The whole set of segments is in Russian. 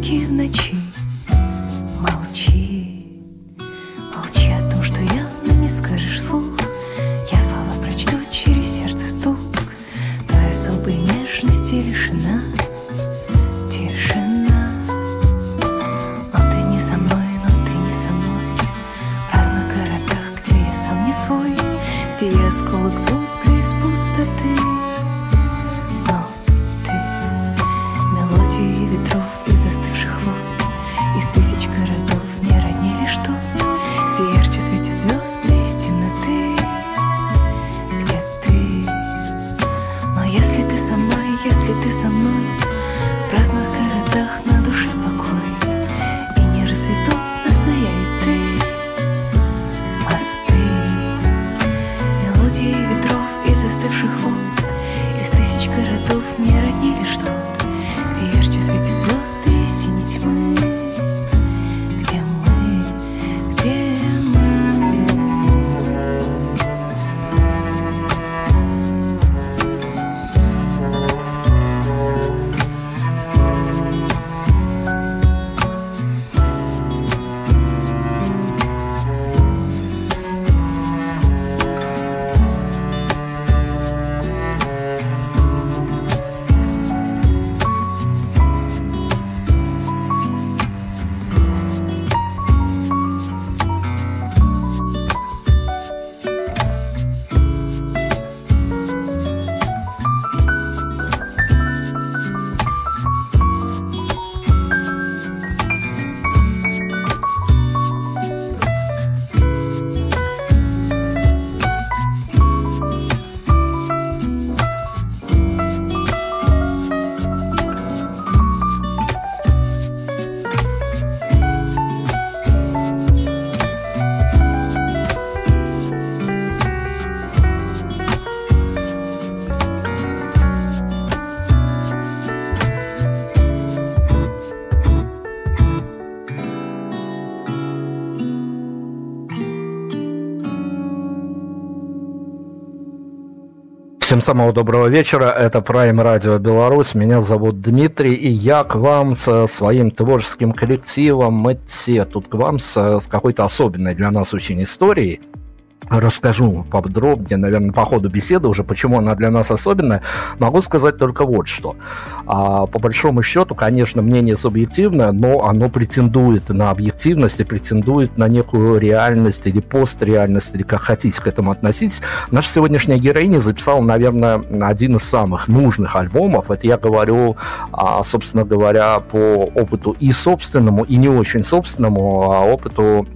тільки вночі. Всем самого доброго вечера. Это Prime Radio Беларусь. Меня зовут Дмитрий, и я к вам со своим творческим коллективом. Мы все тут к вам с, с какой-то особенной для нас очень историей. Расскажу подробнее, наверное, по ходу беседы уже, почему она для нас особенная, могу сказать только вот что. А, по большому счету, конечно, мнение субъективное, но оно претендует на объективность и претендует на некую реальность или постреальность, или как хотите к этому относиться. Наша сегодняшняя героиня записала, наверное, один из самых нужных альбомов. Это я говорю, а, собственно говоря, по опыту и собственному, и не очень собственному, а опыту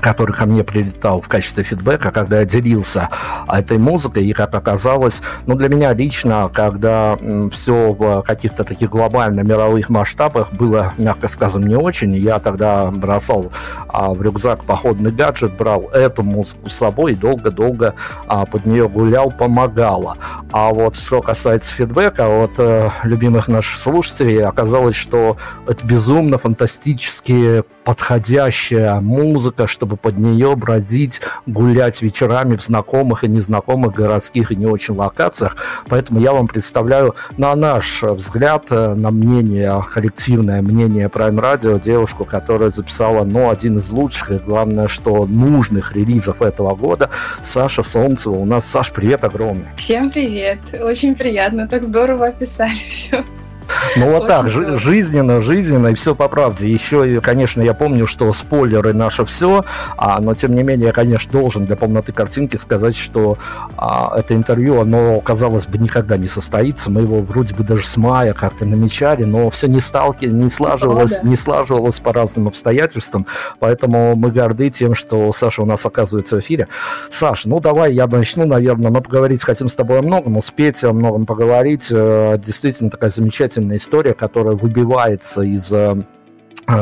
который ко мне прилетал в качестве фидбэка, когда я делился этой музыкой, и как оказалось, ну, для меня лично, когда все в каких-то таких глобально мировых масштабах было, мягко сказано, не очень, я тогда бросал а, в рюкзак походный гаджет, брал эту музыку с собой и долго-долго а, под нее гулял, помогала. А вот что касается фидбэка от э, любимых наших слушателей, оказалось, что это безумно фантастически подходящая музыка, чтобы под нее бродить, гулять вечерами в знакомых и незнакомых городских и не очень локациях. Поэтому я вам представляю на наш взгляд, э, на мнение, коллективное мнение Prime Radio, девушку, которая записала, ну, один из лучших и, главное, что нужных релизов этого года, Саша Солнцева. У нас, Саш, привет огромный. Всем привет. Очень приятно, так здорово описали все. Ну вот так, жизненно, жизненно, и все по правде. Еще, конечно, я помню, что спойлеры наше все, а, но тем не менее, я, конечно, должен для полноты картинки сказать, что а, это интервью, оно, казалось бы, никогда не состоится. Мы его вроде бы даже с мая как-то намечали, но все не сталки, не слаживалось, не слаживалось по разным обстоятельствам. Поэтому мы горды тем, что Саша у нас оказывается в эфире. Саш, ну давай я начну, наверное. Мы поговорить хотим с тобой о многом, успеть о многом поговорить. Э, действительно такая замечательная замечательная история, которая выбивается из э,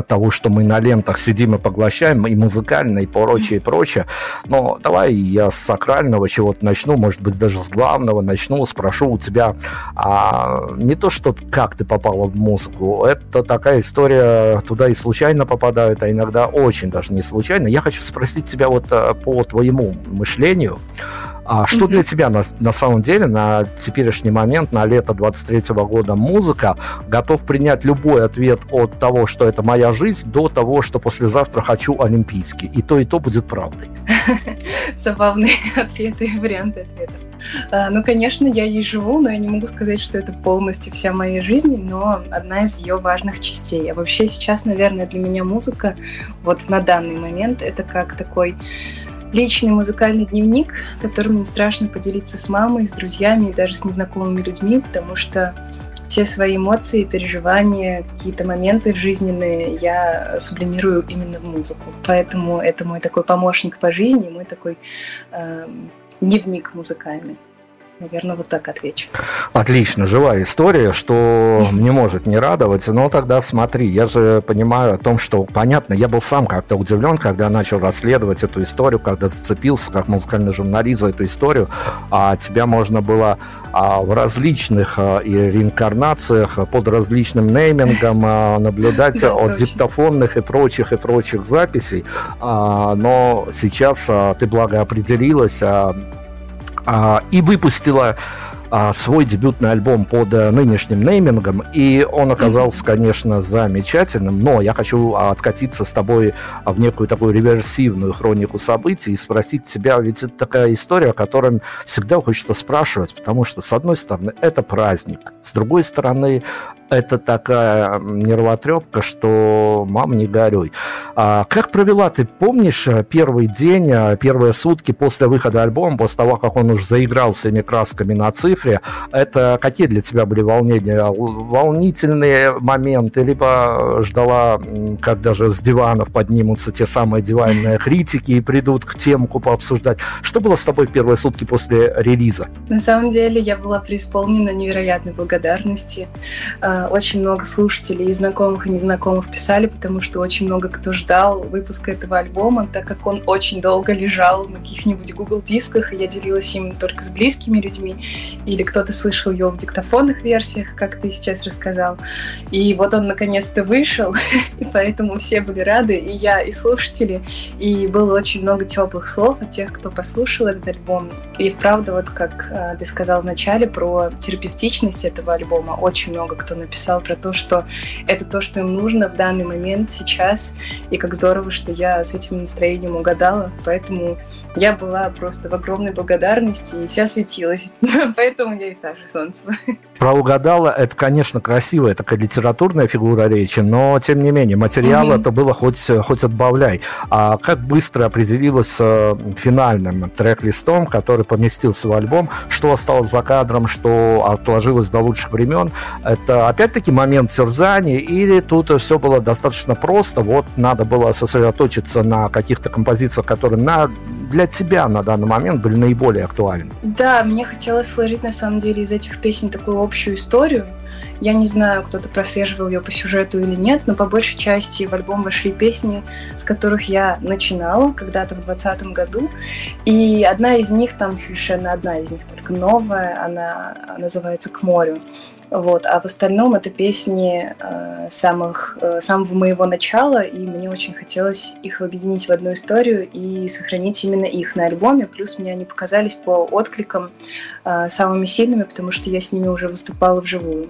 того, что мы на лентах сидим и поглощаем, и музыкально, и прочее, и прочее. Но давай я с сакрального чего-то начну, может быть, даже с главного начну, спрошу у тебя а, не то, что как ты попала в музыку, это такая история, туда и случайно попадают, а иногда очень даже не случайно. Я хочу спросить тебя вот э, по твоему мышлению, а что для тебя на, на самом деле на теперешний момент, на лето 23 года музыка, готов принять любой ответ от того, что это моя жизнь, до того, что послезавтра хочу олимпийский. И то, и то будет правдой. Забавные ответы, варианты ответов. А, ну, конечно, я ей живу, но я не могу сказать, что это полностью вся моя жизнь, но одна из ее важных частей. А вообще сейчас, наверное, для меня музыка вот на данный момент это как такой личный музыкальный дневник, которым не страшно поделиться с мамой, с друзьями и даже с незнакомыми людьми, потому что все свои эмоции, переживания, какие-то моменты жизненные я сублимирую именно в музыку. Поэтому это мой такой помощник по жизни, мой такой э, дневник музыкальный. Наверное, вот так отвечу. Отлично, живая история, что не может не радовать. Но тогда смотри, я же понимаю о том, что, понятно, я был сам как-то удивлен, когда начал расследовать эту историю, когда зацепился как музыкальный журналист за эту историю. А тебя можно было а, в различных а, и реинкарнациях под различным неймингом а, наблюдать да, от точно. диктофонных и прочих и прочих записей. А, но сейчас а, ты благо определилась, а, а, и выпустила а, свой дебютный альбом под а, нынешним неймингом, и он оказался, конечно, замечательным, но я хочу откатиться с тобой в некую такую реверсивную хронику событий и спросить тебя, ведь это такая история, о которой всегда хочется спрашивать, потому что, с одной стороны, это праздник, с другой стороны, это такая нервотрепка, что мам, не горюй. А как провела, ты помнишь э, первый день, э, первые сутки после выхода альбома, после того, как он уже заиграл всеми красками на цифре, это какие для тебя были волнения? Волнительные моменты, либо ждала, когда же с диванов поднимутся те самые диванные критики и придут к темку пообсуждать. Что было с тобой первые сутки после релиза? На самом деле я была преисполнена невероятной благодарности очень много слушателей и знакомых, и незнакомых писали, потому что очень много кто ждал выпуска этого альбома, так как он очень долго лежал на каких-нибудь Google дисках, и я делилась им только с близкими людьми, или кто-то слышал его в диктофонных версиях, как ты сейчас рассказал. И вот он наконец-то вышел, и поэтому все были рады, и я, и слушатели, и было очень много теплых слов от тех, кто послушал этот альбом. И вправду, вот как а, ты сказал вначале про терапевтичность этого альбома, очень много кто написал написал про то, что это то, что им нужно в данный момент, сейчас, и как здорово, что я с этим настроением угадала, поэтому я была просто в огромной благодарности и вся светилась. Поэтому я и Саша Солнцева. Про угадала, это, конечно, красивая такая литературная фигура речи, но, тем не менее, материал mm-hmm. это было хоть, хоть отбавляй. А как быстро определилась с э, финальным трек-листом, который поместился в альбом, что осталось за кадром, что отложилось до лучших времен? Это опять-таки момент терзания или тут все было достаточно просто, вот надо было сосредоточиться на каких-то композициях, которые на, для тебя на данный момент были наиболее актуальны? Да, мне хотелось сложить на самом деле из этих песен такую общую историю. Я не знаю, кто-то прослеживал ее по сюжету или нет, но по большей части в альбом вошли песни, с которых я начинала когда-то в 2020 году. И одна из них, там совершенно одна из них только новая, она называется «К морю». Вот. А в остальном это песни э, самых, э, самого моего начала, и мне очень хотелось их объединить в одну историю и сохранить именно их на альбоме. Плюс мне они показались по откликам э, самыми сильными, потому что я с ними уже выступала вживую.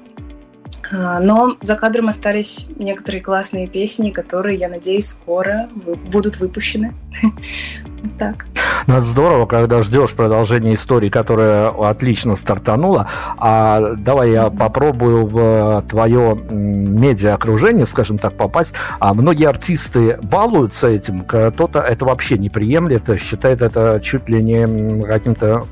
Э, но за кадром остались некоторые классные песни, которые, я надеюсь, скоро будут выпущены. Так. Ну, это здорово, когда ждешь продолжения истории, которая отлично стартанула. А давай я попробую в твое медиа-окружение, скажем так, попасть. А многие артисты балуются этим, кто-то это вообще не приемлет, считает это чуть ли не каким-то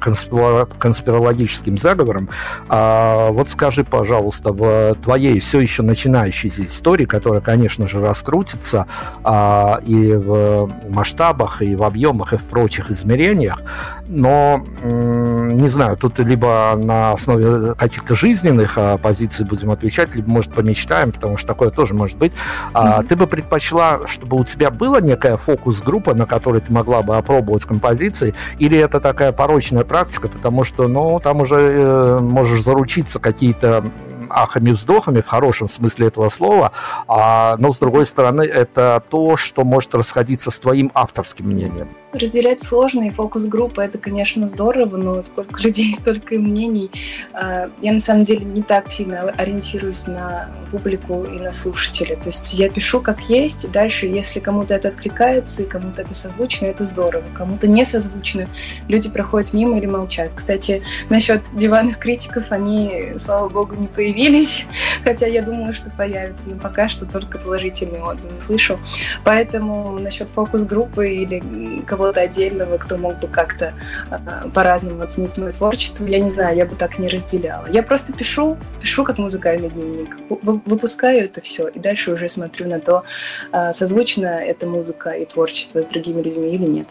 конспирологическим заговором. А вот скажи, пожалуйста, в твоей все еще начинающейся истории, которая, конечно же, раскрутится а, и в масштабах, и в объемах, объемах и в прочих измерениях, но, не знаю, тут либо на основе каких-то жизненных а, позиций будем отвечать, либо, может, помечтаем, потому что такое тоже может быть. Mm-hmm. Ты бы предпочла, чтобы у тебя была некая фокус-группа, на которой ты могла бы опробовать композиции, или это такая порочная практика, потому что, ну, там уже э, можешь заручиться какие-то ахами-вздохами в хорошем смысле этого слова, а, но с другой стороны это то, что может расходиться с твоим авторским мнением. Разделять сложно, и фокус-группа это, конечно, здорово, но сколько людей, столько и мнений. А, я на самом деле не так сильно ориентируюсь на публику и на слушателя. То есть я пишу как есть, и дальше, если кому-то это откликается и кому-то это созвучно, это здорово. Кому-то не созвучно, люди проходят мимо или молчат. Кстати, насчет диванных критиков, они, слава богу, не появились, хотя я думала, что появятся, но пока что только положительные отзывы слышу. Поэтому насчет фокус-группы или кого-то отдельного, кто мог бы как-то э, по-разному оценить мое творчество, я не знаю, я бы так не разделяла. Я просто пишу, пишу как музыкальный дневник, выпускаю это все, и дальше уже смотрю на то, э, созвучна эта музыка и творчество с другими людьми или нет.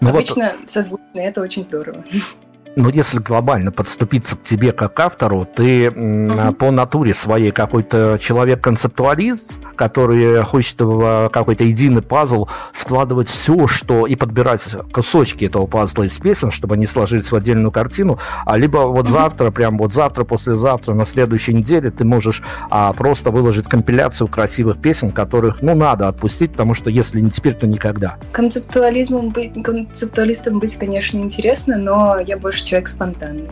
Ну Обычно вот... созвучно, это очень здорово. Но если глобально подступиться к тебе как автору, ты mm-hmm. по натуре своей какой-то человек-концептуалист, который хочет в какой-то единый пазл складывать все, что и подбирать кусочки этого пазла из песен, чтобы они сложились в отдельную картину, а либо вот mm-hmm. завтра, прям вот завтра, послезавтра, на следующей неделе ты можешь а, просто выложить компиляцию красивых песен, которых, ну, надо отпустить, потому что если не теперь, то никогда. Концептуализмом быть, концептуалистом быть, конечно, интересно, но я больше человек спонтанный.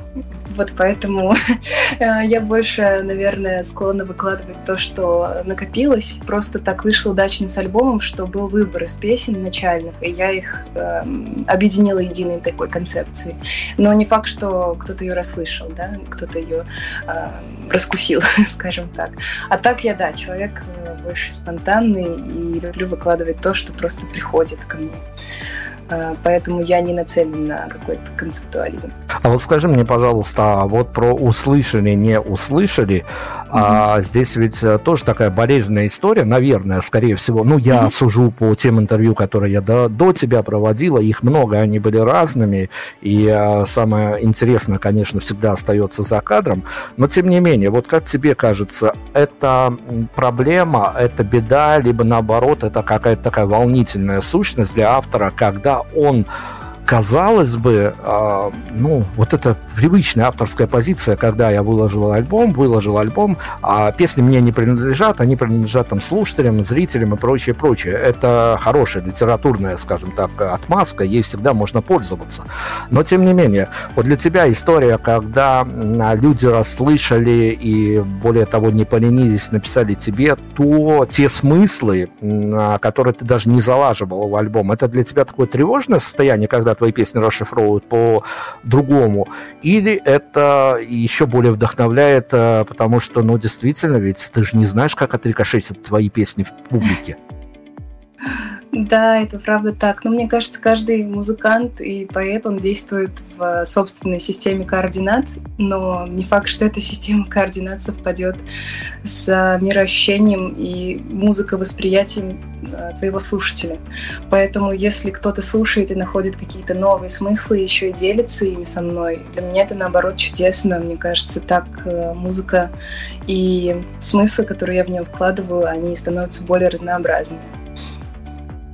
Вот поэтому э, я больше, наверное, склонна выкладывать то, что накопилось. Просто так вышло удачно с альбомом, что был выбор из песен начальных, и я их э, объединила единой такой концепцией. Но не факт, что кто-то ее расслышал, да, кто-то ее э, раскусил, скажем так. А так я, да, человек э, больше спонтанный и люблю выкладывать то, что просто приходит ко мне. Э, поэтому я не нацелен на какой-то концептуализм. А вот скажи мне, пожалуйста, а вот про услышали, не услышали, mm-hmm. а здесь ведь э, тоже такая болезненная история, наверное, скорее всего. Ну, я mm-hmm. сужу по тем интервью, которые я до, до тебя проводила, их много, они были разными, и а, самое интересное, конечно, всегда остается за кадром, но тем не менее, вот как тебе кажется, это проблема, это беда, либо наоборот, это какая-то такая волнительная сущность для автора, когда он казалось бы, э, ну, вот это привычная авторская позиция, когда я выложил альбом, выложил альбом, а песни мне не принадлежат, они принадлежат там слушателям, зрителям и прочее, прочее. Это хорошая литературная, скажем так, отмазка, ей всегда можно пользоваться. Но, тем не менее, вот для тебя история, когда люди расслышали и, более того, не поленились, написали тебе, то те смыслы, которые ты даже не залаживал в альбом, это для тебя такое тревожное состояние, когда когда твои песни расшифровывают по-другому, или это еще более вдохновляет, э, потому что, ну, действительно, ведь ты же не знаешь, как отрикошетят твои песни в публике. Да, это правда так. Но мне кажется, каждый музыкант и поэт, он действует в собственной системе координат, но не факт, что эта система координат совпадет с мироощущением и музыковосприятием э, твоего слушателя. Поэтому, если кто-то слушает и находит какие-то новые смыслы, еще и делится ими со мной, для меня это, наоборот, чудесно. Мне кажется, так э, музыка и смыслы, которые я в нее вкладываю, они становятся более разнообразными.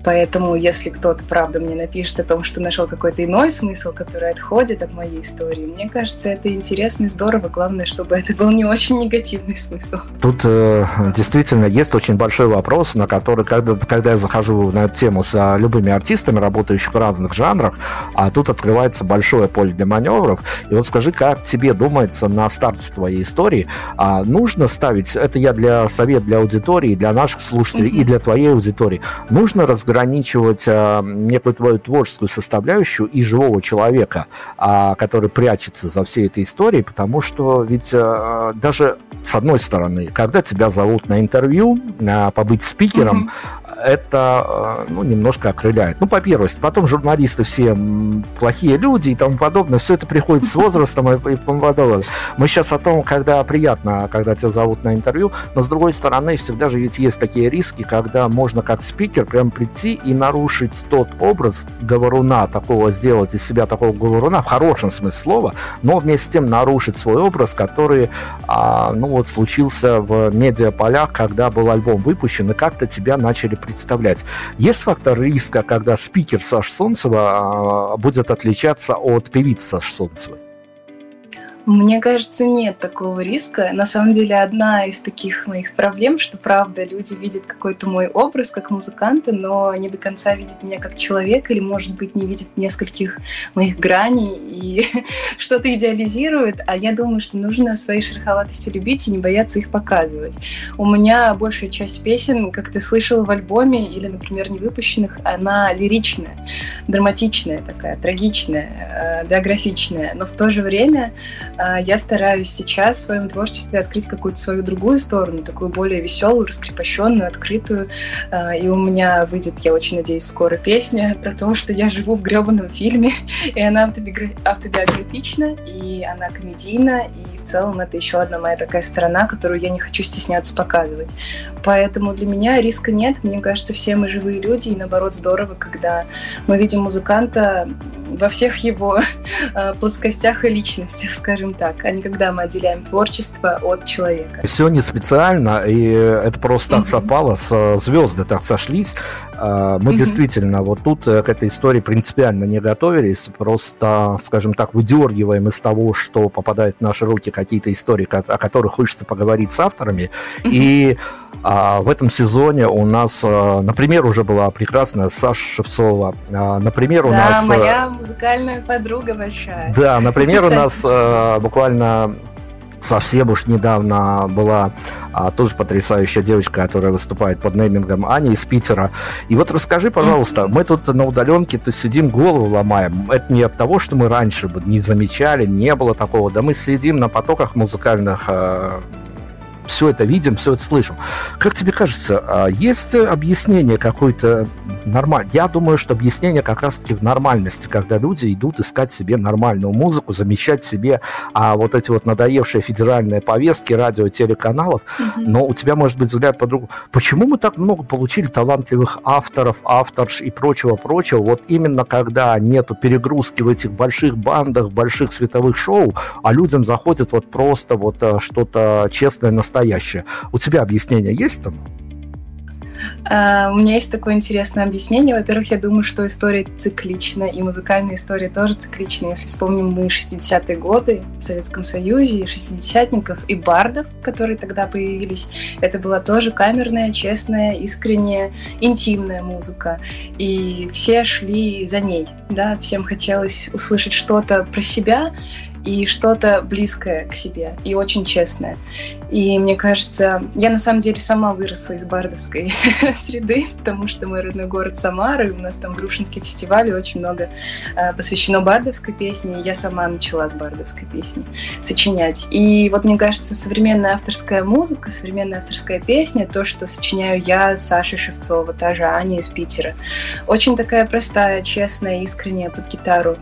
Поэтому, если кто-то, правда, мне напишет о том, что нашел какой-то иной смысл, который отходит от моей истории, мне кажется, это интересно и здорово. Главное, чтобы это был не очень негативный смысл. Тут э, действительно есть очень большой вопрос, на который, когда, когда я захожу на эту тему с а, любыми артистами, работающих в разных жанрах, а тут открывается большое поле для маневров. И вот скажи, как тебе думается на старте твоей истории, а нужно ставить, это я для совет для аудитории, для наших слушателей mm-hmm. и для твоей аудитории, нужно разговаривать разграничивать а, некую твою творческую составляющую и живого человека, а, который прячется за всей этой историей, потому что ведь а, даже с одной стороны, когда тебя зовут на интервью, побыть спикером, mm-hmm это э, ну, немножко окрыляет. Ну, по первости. Потом журналисты все плохие люди и тому подобное. Все это приходит с возрастом и, и подобное. Мы сейчас о том, когда приятно, когда тебя зовут на интервью, но с другой стороны, всегда же ведь есть такие риски, когда можно как спикер прям прийти и нарушить тот образ говоруна, такого сделать из себя такого говоруна, в хорошем смысле слова, но вместе с тем нарушить свой образ, который, а, ну вот, случился в медиаполях, когда был альбом выпущен, и как-то тебя начали представлять. Есть фактор риска, когда спикер Саш Солнцева а, будет отличаться от певицы Саш Солнцевой? Мне кажется, нет такого риска. На самом деле, одна из таких моих проблем, что правда, люди видят какой-то мой образ как музыканта, но не до конца видят меня как человека или, может быть, не видят нескольких моих граней и что-то идеализируют. А я думаю, что нужно свои шероховатости любить и не бояться их показывать. У меня большая часть песен, как ты слышал в альбоме или, например, не выпущенных, она лиричная, драматичная такая, трагичная, э, биографичная, но в то же время я стараюсь сейчас в своем творчестве открыть какую-то свою другую сторону, такую более веселую, раскрепощенную, открытую. А, и у меня выйдет, я очень надеюсь, скоро песня про то, что я живу в гребаном фильме, и она автобиографична, и она комедийна, и в целом это еще одна моя такая сторона, которую я не хочу стесняться показывать. Поэтому для меня риска нет. Мне кажется, все мы живые люди, и наоборот здорово, когда мы видим музыканта во всех его э, плоскостях и личностях, скажем так, а не когда мы отделяем творчество от человека. Все не специально, и это просто так совпало, звезды так сошлись. Э, мы действительно вот тут э, к этой истории принципиально не готовились, просто, скажем так, выдергиваем из того, что попадает в наши руки какие-то истории, о которых хочется поговорить с авторами, и а в этом сезоне у нас, например, уже была прекрасная Саша Шевцова. Например, у да, нас... моя музыкальная подруга большая. Да, например, у нас э, буквально совсем уж недавно была а, тоже потрясающая девочка, которая выступает под неймингом Аня из Питера. И вот расскажи, пожалуйста, мы тут на удаленке-то сидим, голову ломаем. Это не от того, что мы раньше бы не замечали, не было такого. Да мы сидим на потоках музыкальных а, все это видим, все это слышим. Как тебе кажется, а есть объяснение какое-то нормальное? Я думаю, что объяснение как раз-таки в нормальности, когда люди идут искать себе нормальную музыку, замещать себе а вот эти вот надоевшие федеральные повестки радио, телеканалов, mm-hmm. но у тебя может быть взгляд по-другому. Почему мы так много получили талантливых авторов, авторш и прочего-прочего, вот именно когда нету перегрузки в этих больших бандах, больших световых шоу, а людям заходит вот просто вот э, что-то честное, настоящее, настоящее. У тебя объяснение есть там? Uh, у меня есть такое интересное объяснение. Во-первых, я думаю, что история циклична, и музыкальная история тоже циклична. Если вспомним мы 60-е годы в Советском Союзе, и шестидесятников, и бардов, которые тогда появились, это была тоже камерная, честная, искренняя, интимная музыка. И все шли за ней, да, всем хотелось услышать что-то про себя, и что-то близкое к себе, и очень честное. И мне кажется, я на самом деле сама выросла из бардовской среды, потому что мой родной город Самара, и у нас там Грушинский фестиваль, и очень много э, посвящено бардовской песне, и я сама начала с бардовской песни сочинять. И вот мне кажется, современная авторская музыка, современная авторская песня, то, что сочиняю я, Саша Шевцова, та же Аня из Питера, очень такая простая, честная, искренняя под гитару,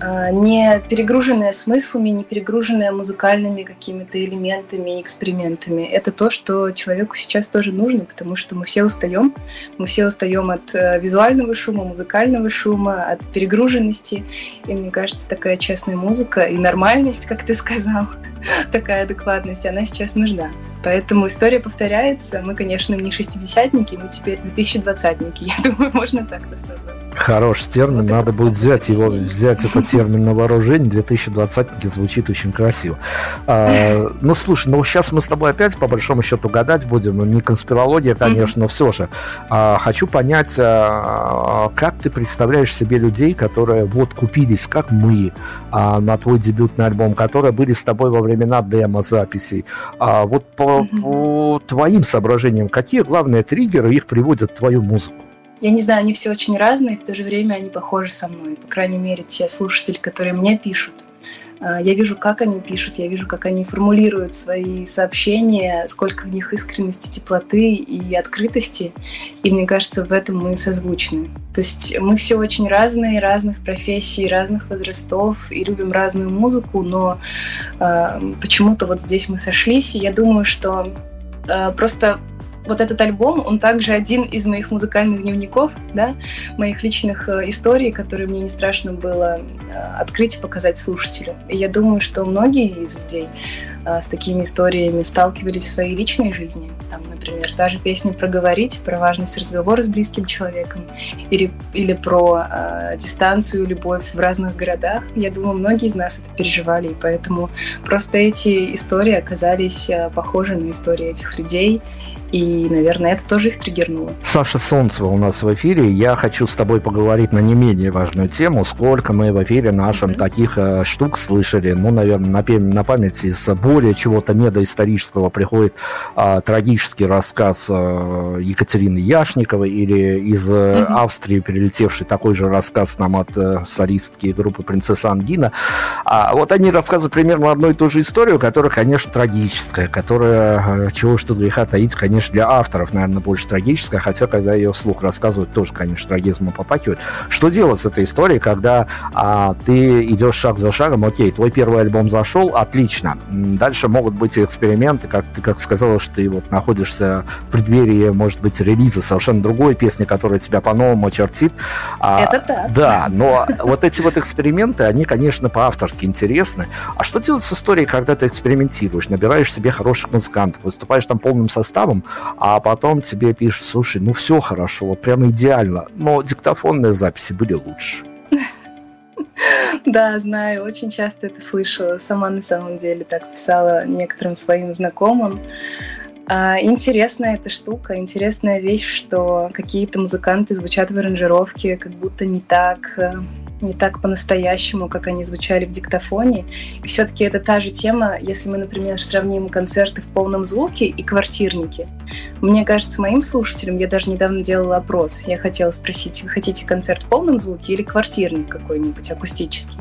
не перегруженная смыслами, не перегруженная музыкальными какими-то элементами, экспериментами. Это то, что человеку сейчас тоже нужно, потому что мы все устаем. Мы все устаем от э, визуального шума, музыкального шума, от перегруженности. И мне кажется, такая честная музыка и нормальность, как ты сказал, такая адекватность, она сейчас нужна. Поэтому история повторяется. Мы, конечно, не шестидесятники, мы теперь 2020-ники. Я думаю, можно так нас назвать. Хороший термин, вот надо будет взять его, взять этот термин на вооружение. 2020-ники звучит очень красиво. А, ну, слушай, ну сейчас мы с тобой опять по большому счету гадать будем. Ну, не конспирология, конечно, но все же. А, хочу понять, а, как ты представляешь себе людей, которые вот купились, как мы, а, на твой дебютный альбом, которые были с тобой во времена демо-записей. А, вот по по твоим соображениям, какие главные триггеры их приводят в твою музыку? Я не знаю, они все очень разные, в то же время они похожи со мной. По крайней мере, те слушатели, которые мне пишут. А, я вижу, как они пишут, я вижу, как они формулируют свои сообщения, сколько в них искренности, теплоты и открытости. И мне кажется, в этом мы созвучны. То есть мы все очень разные, разных профессий, разных возрастов и любим разную музыку, но э, почему-то вот здесь мы сошлись. И я думаю, что э, просто вот этот альбом, он также один из моих музыкальных дневников, да, моих личных э, историй, которые мне не страшно было э, открыть и показать слушателю. И я думаю, что многие из людей э, с такими историями сталкивались в своей личной жизни. Там, например, та же песня «Проговорить», про важность разговора с близким человеком, или, или про э, дистанцию, любовь в разных городах. Я думаю, многие из нас это переживали, и поэтому просто эти истории оказались похожи на истории этих людей, и, наверное, это тоже их триггернуло. Саша Солнцева у нас в эфире. Я хочу с тобой поговорить на не менее важную тему. Сколько мы в эфире нашим mm-hmm. таких э, штук слышали. Ну, наверное, на, на память из более чего-то недоисторического приходит э, трагический рассказ э, Екатерины Яшниковой или из э, mm-hmm. Австрии перелетевший такой же рассказ нам от э, солистки группы «Принцесса Ангина». А вот они рассказывают примерно одну и ту же историю, которая, конечно, трагическая, которая, э, чего что греха таить, конечно, конечно, для авторов, наверное, больше трагическая, хотя, когда ее вслух рассказывают, тоже, конечно, трагизмом попахивает. Что делать с этой историей, когда а, ты идешь шаг за шагом, окей, твой первый альбом зашел, отлично. Дальше могут быть эксперименты, как ты как сказала, что ты вот находишься в преддверии, может быть, релиза совершенно другой песни, которая тебя по-новому очертит. А, Это так. Да, но вот эти вот эксперименты, они, конечно, по-авторски интересны. А что делать с историей, когда ты экспериментируешь, набираешь себе хороших музыкантов, выступаешь там полным составом, а потом тебе пишут, слушай, ну все хорошо, вот прям идеально, но диктофонные записи были лучше. Да, знаю, очень часто это слышала. Сама на самом деле так писала некоторым своим знакомым. А, интересная эта штука, интересная вещь, что какие-то музыканты звучат в аранжировке как будто не так, э, не так по-настоящему, как они звучали в диктофоне. И все-таки это та же тема, если мы, например, сравним концерты в полном звуке и квартирники. Мне кажется, моим слушателям, я даже недавно делала опрос, я хотела спросить, вы хотите концерт в полном звуке или квартирник какой-нибудь акустический?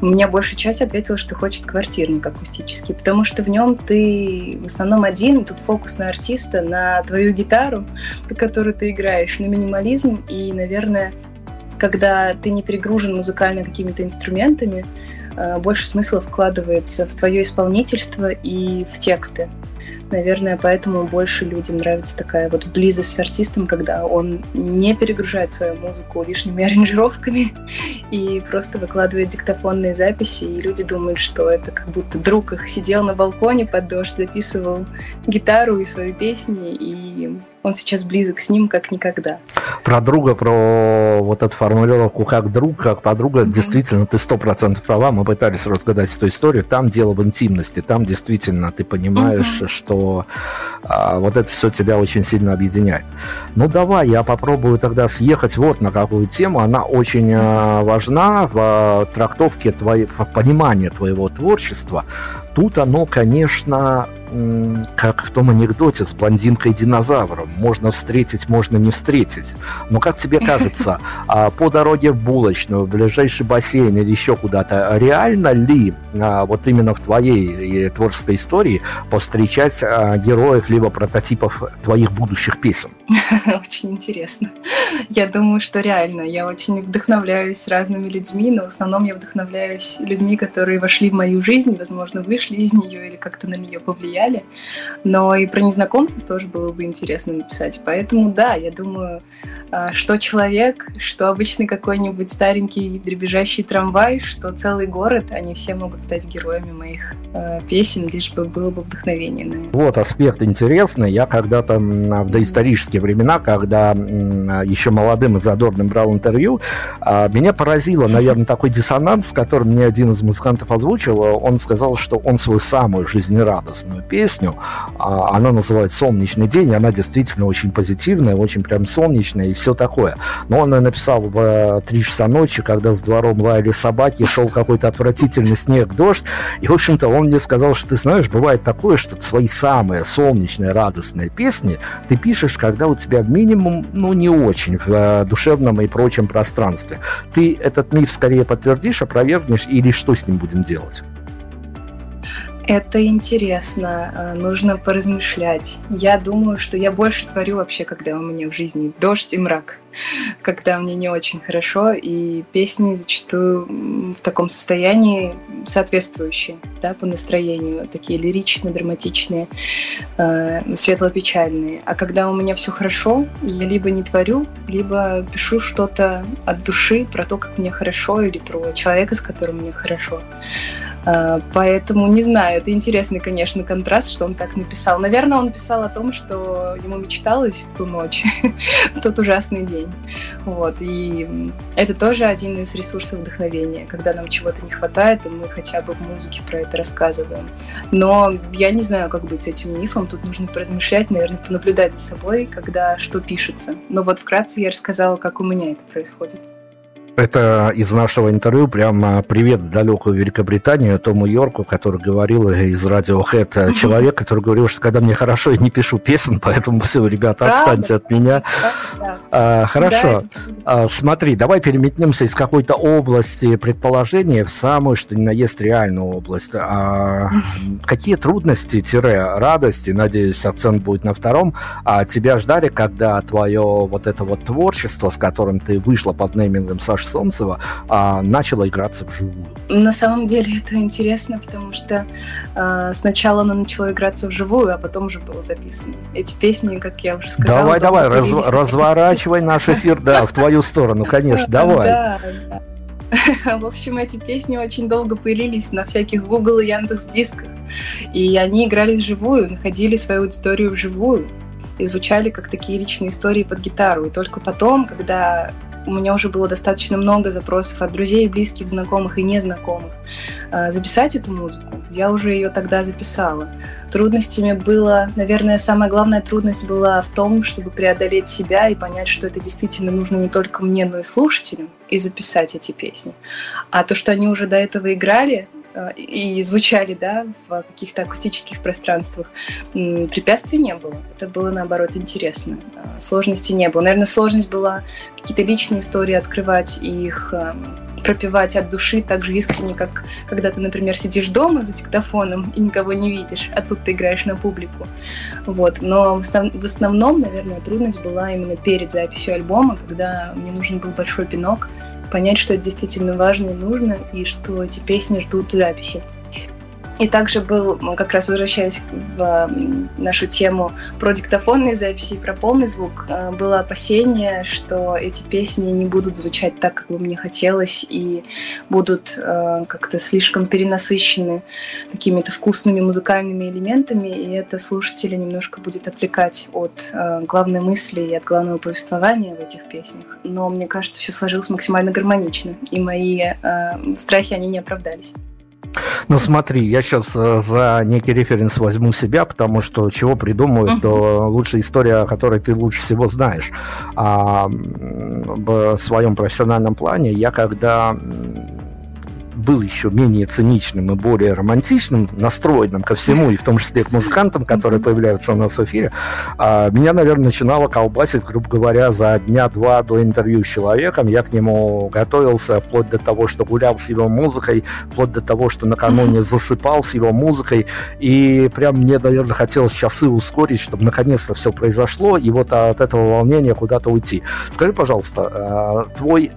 У меня большая часть ответила, что хочет квартирник акустический, потому что в нем ты в основном один, тут фокус на артиста, на твою гитару, под которую ты играешь, на минимализм и, наверное, когда ты не перегружен музыкально какими-то инструментами, э, больше смысла вкладывается в твое исполнительство и в тексты. Наверное, поэтому больше людям нравится такая вот близость с артистом, когда он не перегружает свою музыку лишними аранжировками и просто выкладывает диктофонные записи, и люди думают, что это как будто друг их сидел на балконе под дождь, записывал гитару и свои песни, и он сейчас близок с ним как никогда. Про друга, про вот эту формулировку как друг, как подруга, mm-hmm. действительно, ты сто процентов права. Мы пытались разгадать эту историю. Там дело в интимности, там действительно ты понимаешь, mm-hmm. что а, вот это все тебя очень сильно объединяет. Ну давай, я попробую тогда съехать вот на какую тему. Она очень а, важна в а, трактовке твоей, в понимании твоего творчества. Тут оно, конечно, как в том анекдоте с блондинкой-динозавром. Можно встретить, можно не встретить. Но как тебе кажется, а, по дороге в булочную, в ближайший бассейн или еще куда-то, реально ли а, вот именно в твоей творческой истории повстречать а, героев либо прототипов твоих будущих песен? Очень интересно. Я думаю, что реально. Я очень вдохновляюсь разными людьми, но в основном я вдохновляюсь людьми, которые вошли в мою жизнь, возможно, вышли из нее или как-то на нее повлияли. Но и про незнакомцев тоже было бы интересно написать. Поэтому да, я думаю, что человек, что обычный какой-нибудь старенький дребезжащий трамвай, что целый город, они все могут стать героями моих э, песен, лишь бы было бы вдохновение на. Вот аспект интересный. Я когда-то в доисторические времена, когда еще молодым и задорным брал интервью, а, меня поразило, наверное, такой диссонанс, который мне один из музыкантов озвучил. Он сказал, что он свою самую жизнерадостную песню, а, она называется «Солнечный день», и она действительно очень позитивная, очень прям солнечная, и все такое. Но он написал в 3 э, часа ночи, когда с двором лаяли собаки, шел какой-то отвратительный снег, дождь. И, в общем-то, он мне сказал, что ты знаешь, бывает такое, что свои самые солнечные, радостные песни ты пишешь, когда у тебя минимум, ну, не очень в э, душевном и прочем пространстве. Ты этот миф скорее подтвердишь, опровергнешь или что с ним будем делать? Это интересно, э, нужно поразмышлять. Я думаю, что я больше творю вообще, когда у меня в жизни дождь и мрак, когда мне не очень хорошо, и песни зачастую в таком состоянии соответствующие да, по настроению, такие лиричные, драматичные, э, светло-печальные. А когда у меня все хорошо, я либо не творю, либо пишу что-то от души про то, как мне хорошо, или про человека, с которым мне хорошо. А, поэтому не знаю, это интересный, конечно, контраст, что он так написал. Наверное, он писал о том, что ему мечталось в ту ночь, в тот ужасный день. Вот. И это тоже один из ресурсов вдохновения, когда нам чего-то не хватает, и мы хотя бы в музыке про это рассказываем. Но я не знаю, как быть с этим мифом. Тут нужно поразмышлять, наверное, понаблюдать за собой, когда что пишется. Но вот вкратце я рассказала, как у меня это происходит. Это из нашего интервью прямо привет далекую Великобританию Тому Йорку, который говорил из Radiohead, человек, который говорил, что когда мне хорошо, я не пишу песен, поэтому все, ребята, отстаньте от меня. А, хорошо. А, смотри, давай переметнемся из какой-то области предположения в самую, что ни на есть реальную область. А, какие трудности-радости, надеюсь, акцент будет на втором, а тебя ждали, когда твое вот это вот творчество, с которым ты вышла под неймингом Саши Саши Солнцева, а, начала играться вживую. На самом деле это интересно, потому что а, сначала она начала играться вживую, а потом уже было записано. Эти песни, как я уже сказала... Давай, давай, раз, разворачивай наш эфир, да, в твою сторону, конечно, давай. Да, да. В общем, эти песни очень долго пылились на всяких Google и Яндекс дисках. И они играли вживую, находили свою аудиторию вживую и звучали как такие личные истории под гитару. И только потом, когда у меня уже было достаточно много запросов от друзей, близких, знакомых и незнакомых а, записать эту музыку. Я уже ее тогда записала. Трудностями было, наверное, самая главная трудность была в том, чтобы преодолеть себя и понять, что это действительно нужно не только мне, но и слушателям, и записать эти песни. А то, что они уже до этого играли, Э, и звучали, да, в каких-то акустических пространствах, препятствий не было. Это было, наоборот, интересно. Э, сложности не было. Наверное, сложность была какие-то личные истории открывать и их эм, пропивать от души так же искренне, как когда ты, например, сидишь дома за диктофоном и никого не видишь, а тут ты играешь на публику. Вот. Но в основном, наверное, трудность была именно перед записью альбома, когда мне нужен был большой пинок, понять, что это действительно важно и нужно, и что эти песни ждут записи. И также был, как раз возвращаясь в нашу тему про диктофонные записи и про полный звук, э, было опасение, что эти песни не будут звучать так, как бы мне хотелось, и будут э, как-то слишком перенасыщены какими-то вкусными музыкальными элементами, и это слушателя немножко будет отвлекать от э, главной мысли и от главного повествования в этих песнях. Но мне кажется, все сложилось максимально гармонично, и мои страхи, они не оправдались. Ну смотри, я сейчас э, за некий референс возьму себя, потому что чего придумают, то лучшая история, о которой ты лучше всего знаешь. А в своем профессиональном плане я когда был еще менее циничным и более романтичным, настроенным ко всему, и в том числе к музыкантам, которые появляются у нас в эфире, а, меня, наверное, начинало колбасить, грубо говоря, за дня-два до интервью с человеком. Я к нему готовился вплоть до того, что гулял с его музыкой, вплоть до того, что накануне засыпал с его музыкой, и прям мне, наверное, хотелось часы ускорить, чтобы наконец-то все произошло, и вот от этого волнения куда-то уйти. Скажи, пожалуйста, а, твой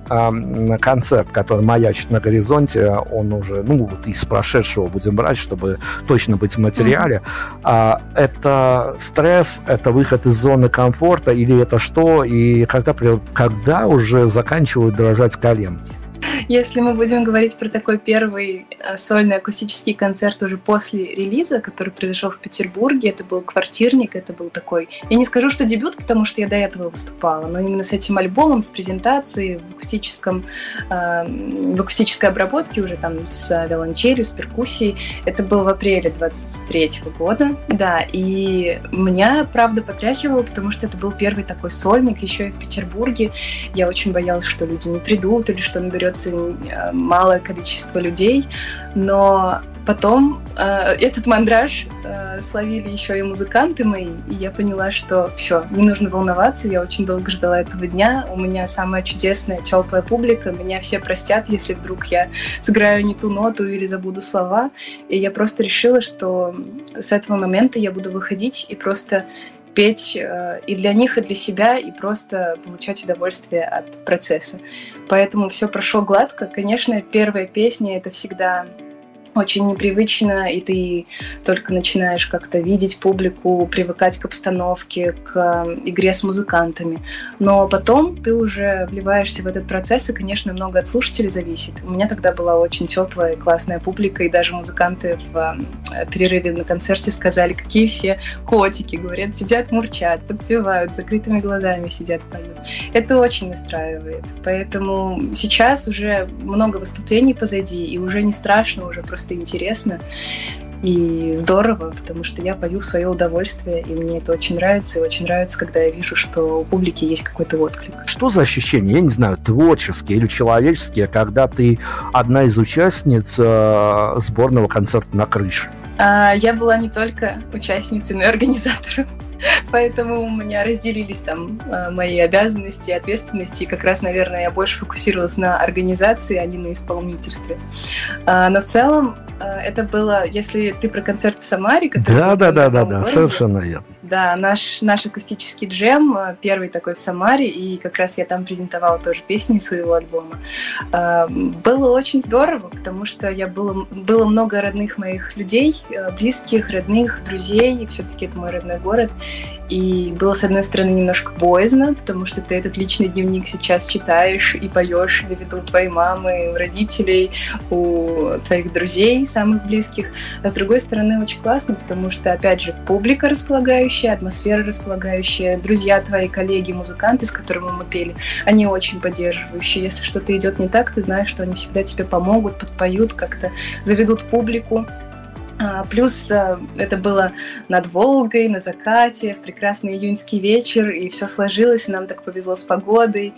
концерт, который маячит на горизонте, он уже, ну, вот из прошедшего будем брать, чтобы точно быть в материале. Mm-hmm. А, это стресс, это выход из зоны комфорта или это что? И когда, когда уже заканчивают дрожать коленки? Если мы будем говорить про такой первый э, сольный акустический концерт уже после релиза, который произошел в Петербурге, это был квартирник, это был такой... Я не скажу, что дебют, потому что я до этого выступала, но именно с этим альбомом, с презентацией в акустическом, э, в акустической обработке уже там с виолончелью, с перкуссией, это было в апреле 23 года, да, и меня, правда, потряхивало, потому что это был первый такой сольник еще и в Петербурге. Я очень боялась, что люди не придут или что наберется э, малое количество людей, но потом э, этот мандраж э, словили еще и музыканты мои, и я поняла, что все, не нужно волноваться, я очень долго ждала этого дня, у меня самая чудесная, теплая публика, меня все простят, если вдруг я сыграю не ту ноту или забуду слова, и я просто решила, что с этого момента я буду выходить и просто петь э, и для них, и для себя, и просто получать удовольствие от процесса. Поэтому все прошло гладко. Конечно, первая песня это всегда очень непривычно, и ты только начинаешь как-то видеть публику, привыкать к обстановке, к игре с музыкантами. Но потом ты уже вливаешься в этот процесс, и, конечно, много от слушателей зависит. У меня тогда была очень теплая и классная публика, и даже музыканты в перерыве на концерте сказали, какие все котики, говорят, сидят, мурчат, подпевают, закрытыми глазами сидят, поют. Это очень настраивает. Поэтому сейчас уже много выступлений позади, и уже не страшно, уже просто просто интересно и здорово, потому что я пою в свое удовольствие, и мне это очень нравится, и очень нравится, когда я вижу, что у публики есть какой-то отклик. Что за ощущения, я не знаю, творческие или человеческие, когда ты одна из участниц э, сборного концерта на крыше? А, я была не только участницей, но и организатором. Поэтому у меня разделились там э, мои обязанности и ответственности. И как раз, наверное, я больше фокусировалась на организации, а не на исполнительстве. А, но в целом э, это было, если ты про концерт в Самаре, да, да, да, да, да, совершенно верно. Да, наш, наш акустический джем, э, первый такой в Самаре, и как раз я там презентовала тоже песни своего альбома. Было очень здорово, потому что я было, было много родных моих людей, близких, родных, друзей, все-таки это мой родной город. И было, с одной стороны, немножко боязно, потому что ты этот личный дневник сейчас читаешь и поешь на виду твоей мамы, у родителей, у твоих друзей, самых близких. А с другой стороны, очень классно, потому что, опять же, публика располагающая, атмосфера располагающая, друзья твои, коллеги, музыканты, с которыми мы пели, они очень поддерживающие. Если что-то идет не так, ты знаешь, что они всегда тебе помогут, подпоют, как-то заведут публику. А, плюс а, это было над Волгой, на закате, в прекрасный июньский вечер, и все сложилось, и нам так повезло с погодой.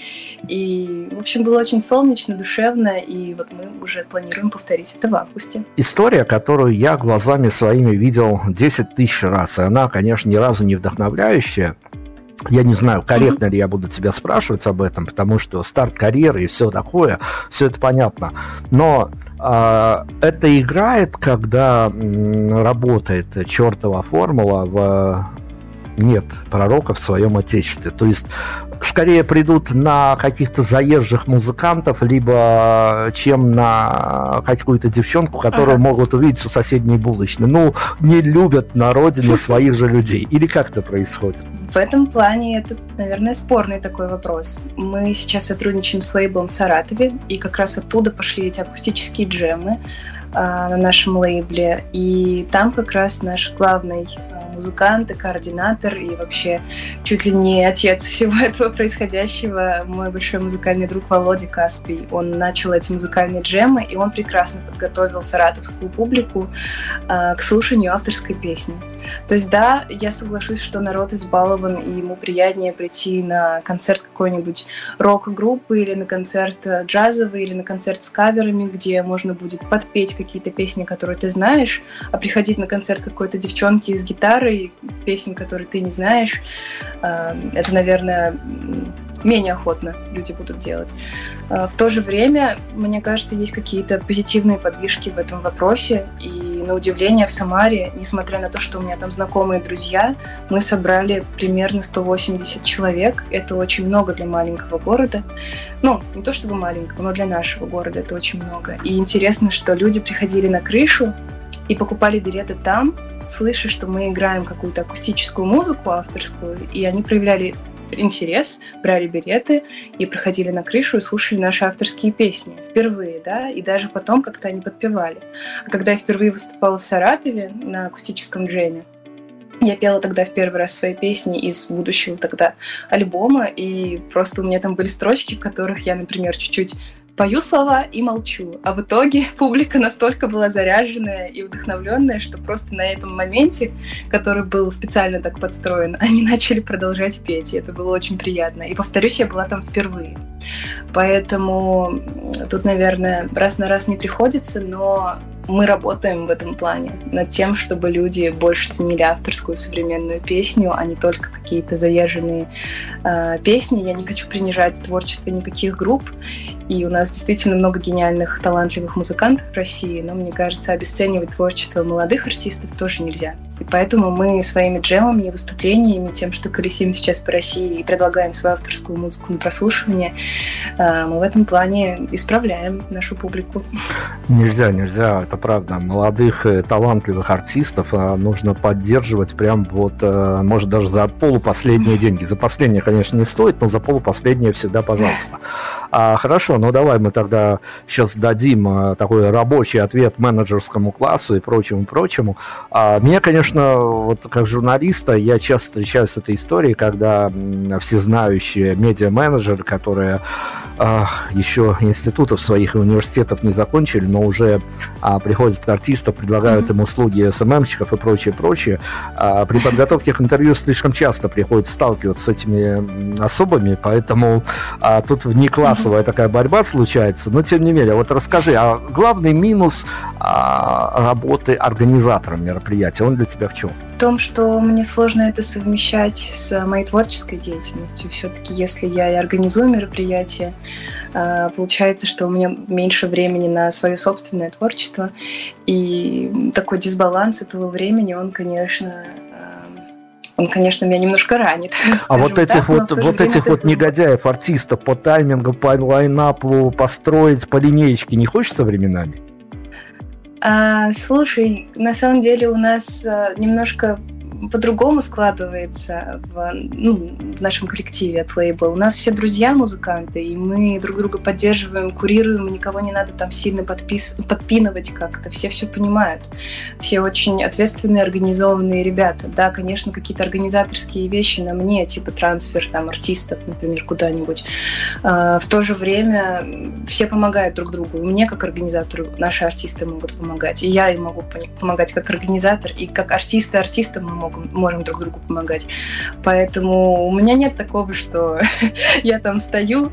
И, в общем, было очень солнечно, душевно, и вот мы уже планируем повторить это в августе. История, которую я глазами своими видел 10 тысяч раз, и она, конечно, ни разу не вдохновляющая, я не знаю, корректно ли я буду тебя спрашивать об этом, потому что старт карьеры и все такое, все это понятно. Но э, это играет, когда м, работает чертова формула в нет пророка в своем отечестве. То есть скорее придут на каких-то заезжих музыкантов, либо чем на какую-то девчонку, которую ага. могут увидеть у соседней булочной. Ну, не любят на родине своих же людей. Или как это происходит? В этом плане это, наверное, спорный такой вопрос. Мы сейчас сотрудничаем с лейблом в Саратове, и как раз оттуда пошли эти акустические джемы а, на нашем лейбле. И там как раз наш главный музыкант и координатор, и вообще чуть ли не отец всего этого происходящего, мой большой музыкальный друг Володя Каспий. Он начал эти музыкальные джемы, и он прекрасно подготовил саратовскую публику э, к слушанию авторской песни. То есть да, я соглашусь, что народ избалован, и ему приятнее прийти на концерт какой-нибудь рок-группы или на концерт джазовый, или на концерт с каверами, где можно будет подпеть какие-то песни, которые ты знаешь, а приходить на концерт какой-то девчонки с гитарой, каверы песен, которые ты не знаешь, э, это, наверное, менее охотно люди будут делать. Э, в то же время, мне кажется, есть какие-то позитивные подвижки в этом вопросе. И на удивление в Самаре, несмотря на то, что у меня там знакомые друзья, мы собрали примерно 180 человек. Это очень много для маленького города. Ну, не то чтобы маленького, но для нашего города это очень много. И интересно, что люди приходили на крышу и покупали билеты там, слыша, что мы играем какую-то акустическую музыку авторскую, и они проявляли интерес, брали билеты и проходили на крышу и слушали наши авторские песни впервые, да, и даже потом как-то они подпевали. А когда я впервые выступала в Саратове на акустическом джеме, я пела тогда в первый раз свои песни из будущего тогда альбома, и просто у меня там были строчки, в которых я, например, чуть-чуть пою слова и молчу. А в итоге публика настолько была заряженная и вдохновленная, что просто на этом моменте, который был специально так подстроен, они начали продолжать петь. И это было очень приятно. И повторюсь, я была там впервые. Поэтому тут, наверное, раз на раз не приходится, но мы работаем в этом плане над тем, чтобы люди больше ценили авторскую современную песню, а не только какие-то заезженные э, песни. Я не хочу принижать творчество никаких групп, и у нас действительно много гениальных, талантливых музыкантов в России, но мне кажется, обесценивать творчество молодых артистов тоже нельзя. И поэтому мы своими джемами и выступлениями, тем, что колесим сейчас по России и предлагаем свою авторскую музыку на прослушивание, э, мы в этом плане исправляем нашу публику. Нельзя, нельзя, это правда. Молодых талантливых артистов э, нужно поддерживать прям вот, э, может, даже за полупоследние деньги. За последние, конечно, не стоит, но за полупоследние всегда, пожалуйста. А, хорошо, ну давай мы тогда сейчас дадим такой рабочий ответ менеджерскому классу и прочему, прочему. А, меня, конечно, вот как журналиста я часто встречаюсь с этой историей, когда всезнающие медиа-менеджеры, которые э, еще институтов своих и университетов не закончили, но уже э, приходят к артисту, предлагают mm-hmm. им услуги СММщиков и прочее, прочее. Э, при подготовке к интервью слишком часто приходится сталкиваться с этими особами, поэтому э, тут внеклассовая mm-hmm. такая борьба случается. Но тем не менее, вот расскажи, а главный минус э, работы организатором мероприятия, он для тебя в чем? В том, что мне сложно это совмещать с моей творческой деятельностью. Все-таки, если я и организую мероприятие, а, получается, что у меня меньше времени на свое собственное творчество. И такой дисбаланс этого времени, он, конечно, а, он, конечно, меня немножко ранит. А вот этих так, вот, вот этих вот негодяев, артистов по таймингу, по лайнапу построить по линеечке не хочется временами? А, слушай, на самом деле у нас а, немножко по-другому складывается в, ну, в нашем коллективе от лейбла. У нас все друзья музыканты, и мы друг друга поддерживаем, курируем, никого не надо там сильно подпис... подпинывать как-то. Все все понимают. Все очень ответственные, организованные ребята. Да, конечно, какие-то организаторские вещи на мне, типа трансфер там артистов, например, куда-нибудь. А, в то же время все помогают друг другу. мне, как организатору, наши артисты могут помогать. И я им могу помогать как организатор, и как артисты артистам мы можем могут, можем друг другу помогать. Поэтому у меня нет такого, что я там стою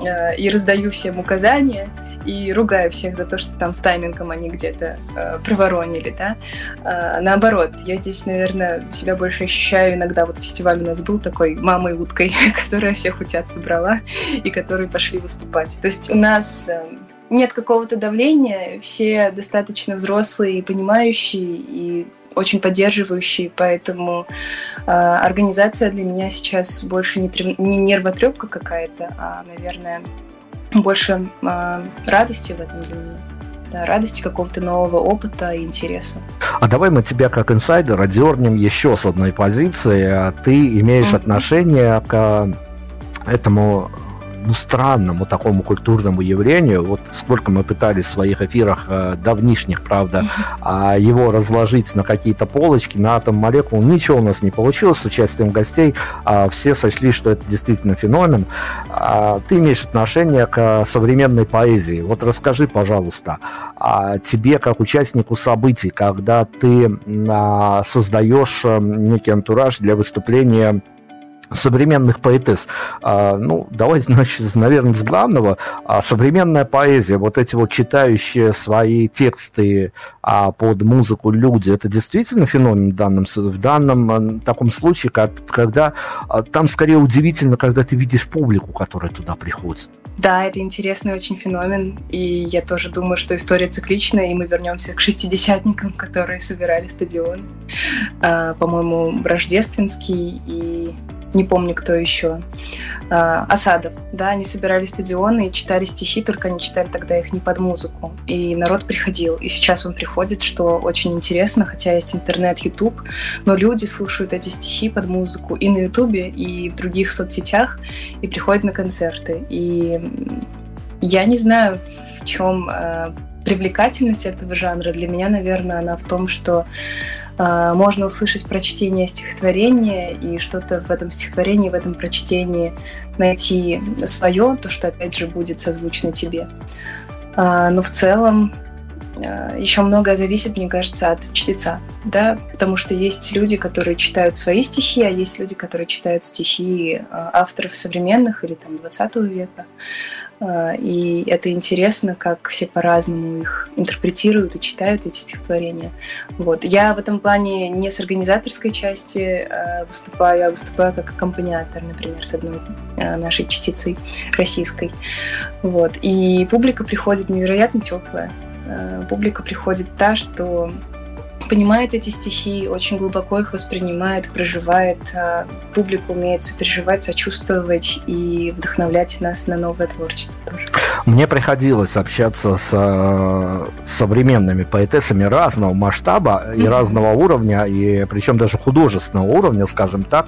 э, и раздаю всем указания, и ругаю всех за то, что там с таймингом они где-то э, проворонили, да. А, наоборот, я здесь, наверное, себя больше ощущаю иногда. Вот фестиваль у нас был такой мамой уткой, которая всех утят собрала и которые пошли выступать. То есть у нас э, нет какого-то давления, все достаточно взрослые и понимающие, и очень поддерживающий, поэтому э, организация для меня сейчас больше не, трем, не нервотрепка какая-то, а, наверное, больше э, радости в этом для меня да, радости какого-то нового опыта и интереса. А давай мы тебя как инсайдера дернем еще с одной позиции. А ты имеешь mm-hmm. отношение к этому ну, странному такому культурному явлению. Вот сколько мы пытались в своих эфирах э, давнишних, правда, а его разложить на какие-то полочки, на атом молекул. Ничего у нас не получилось с участием гостей. А все сочли, что это действительно феномен. А ты имеешь отношение к современной поэзии. Вот расскажи, пожалуйста, а тебе как участнику событий, когда ты а, создаешь э, некий антураж для выступления современных поэтесс. А, ну, давайте, значит, наверное, с главного. А, современная поэзия, вот эти вот читающие свои тексты а, под музыку люди, это действительно феномен в данном, в данном таком случае, как, когда там скорее удивительно, когда ты видишь публику, которая туда приходит. Да, это интересный очень феномен, и я тоже думаю, что история цикличная, и мы вернемся к шестидесятникам, которые собирали стадион. По-моему, рождественский и не помню, кто еще, а, Осадов, да, они собирали стадионы и читали стихи, только они читали тогда их не под музыку, и народ приходил, и сейчас он приходит, что очень интересно, хотя есть интернет, YouTube, но люди слушают эти стихи под музыку и на YouTube, и в других соцсетях, и приходят на концерты, и я не знаю, в чем э, привлекательность этого жанра. Для меня, наверное, она в том, что можно услышать прочтение стихотворения и что-то в этом стихотворении, в этом прочтении найти свое, то, что опять же будет созвучно тебе. А, но в целом а, еще многое зависит, мне кажется, от чтеца, да, потому что есть люди, которые читают свои стихи, а есть люди, которые читают стихи авторов современных или там 20 века. А, и это интересно, как все по-разному их интерпретируют и читают эти стихотворения. Вот. Я в этом плане не с организаторской части а, выступаю, а выступаю как аккомпаниатор, например, с одной а, нашей частицей российской. Вот. И публика приходит невероятно теплая. Публика приходит та, что понимает эти стихи, очень глубоко их воспринимает, проживает. А публика умеет сопереживать, сочувствовать и вдохновлять нас на новое творчество тоже. Мне приходилось общаться с, э, современными поэтессами разного масштаба и mm-hmm. разного уровня, и причем даже художественного уровня, скажем так.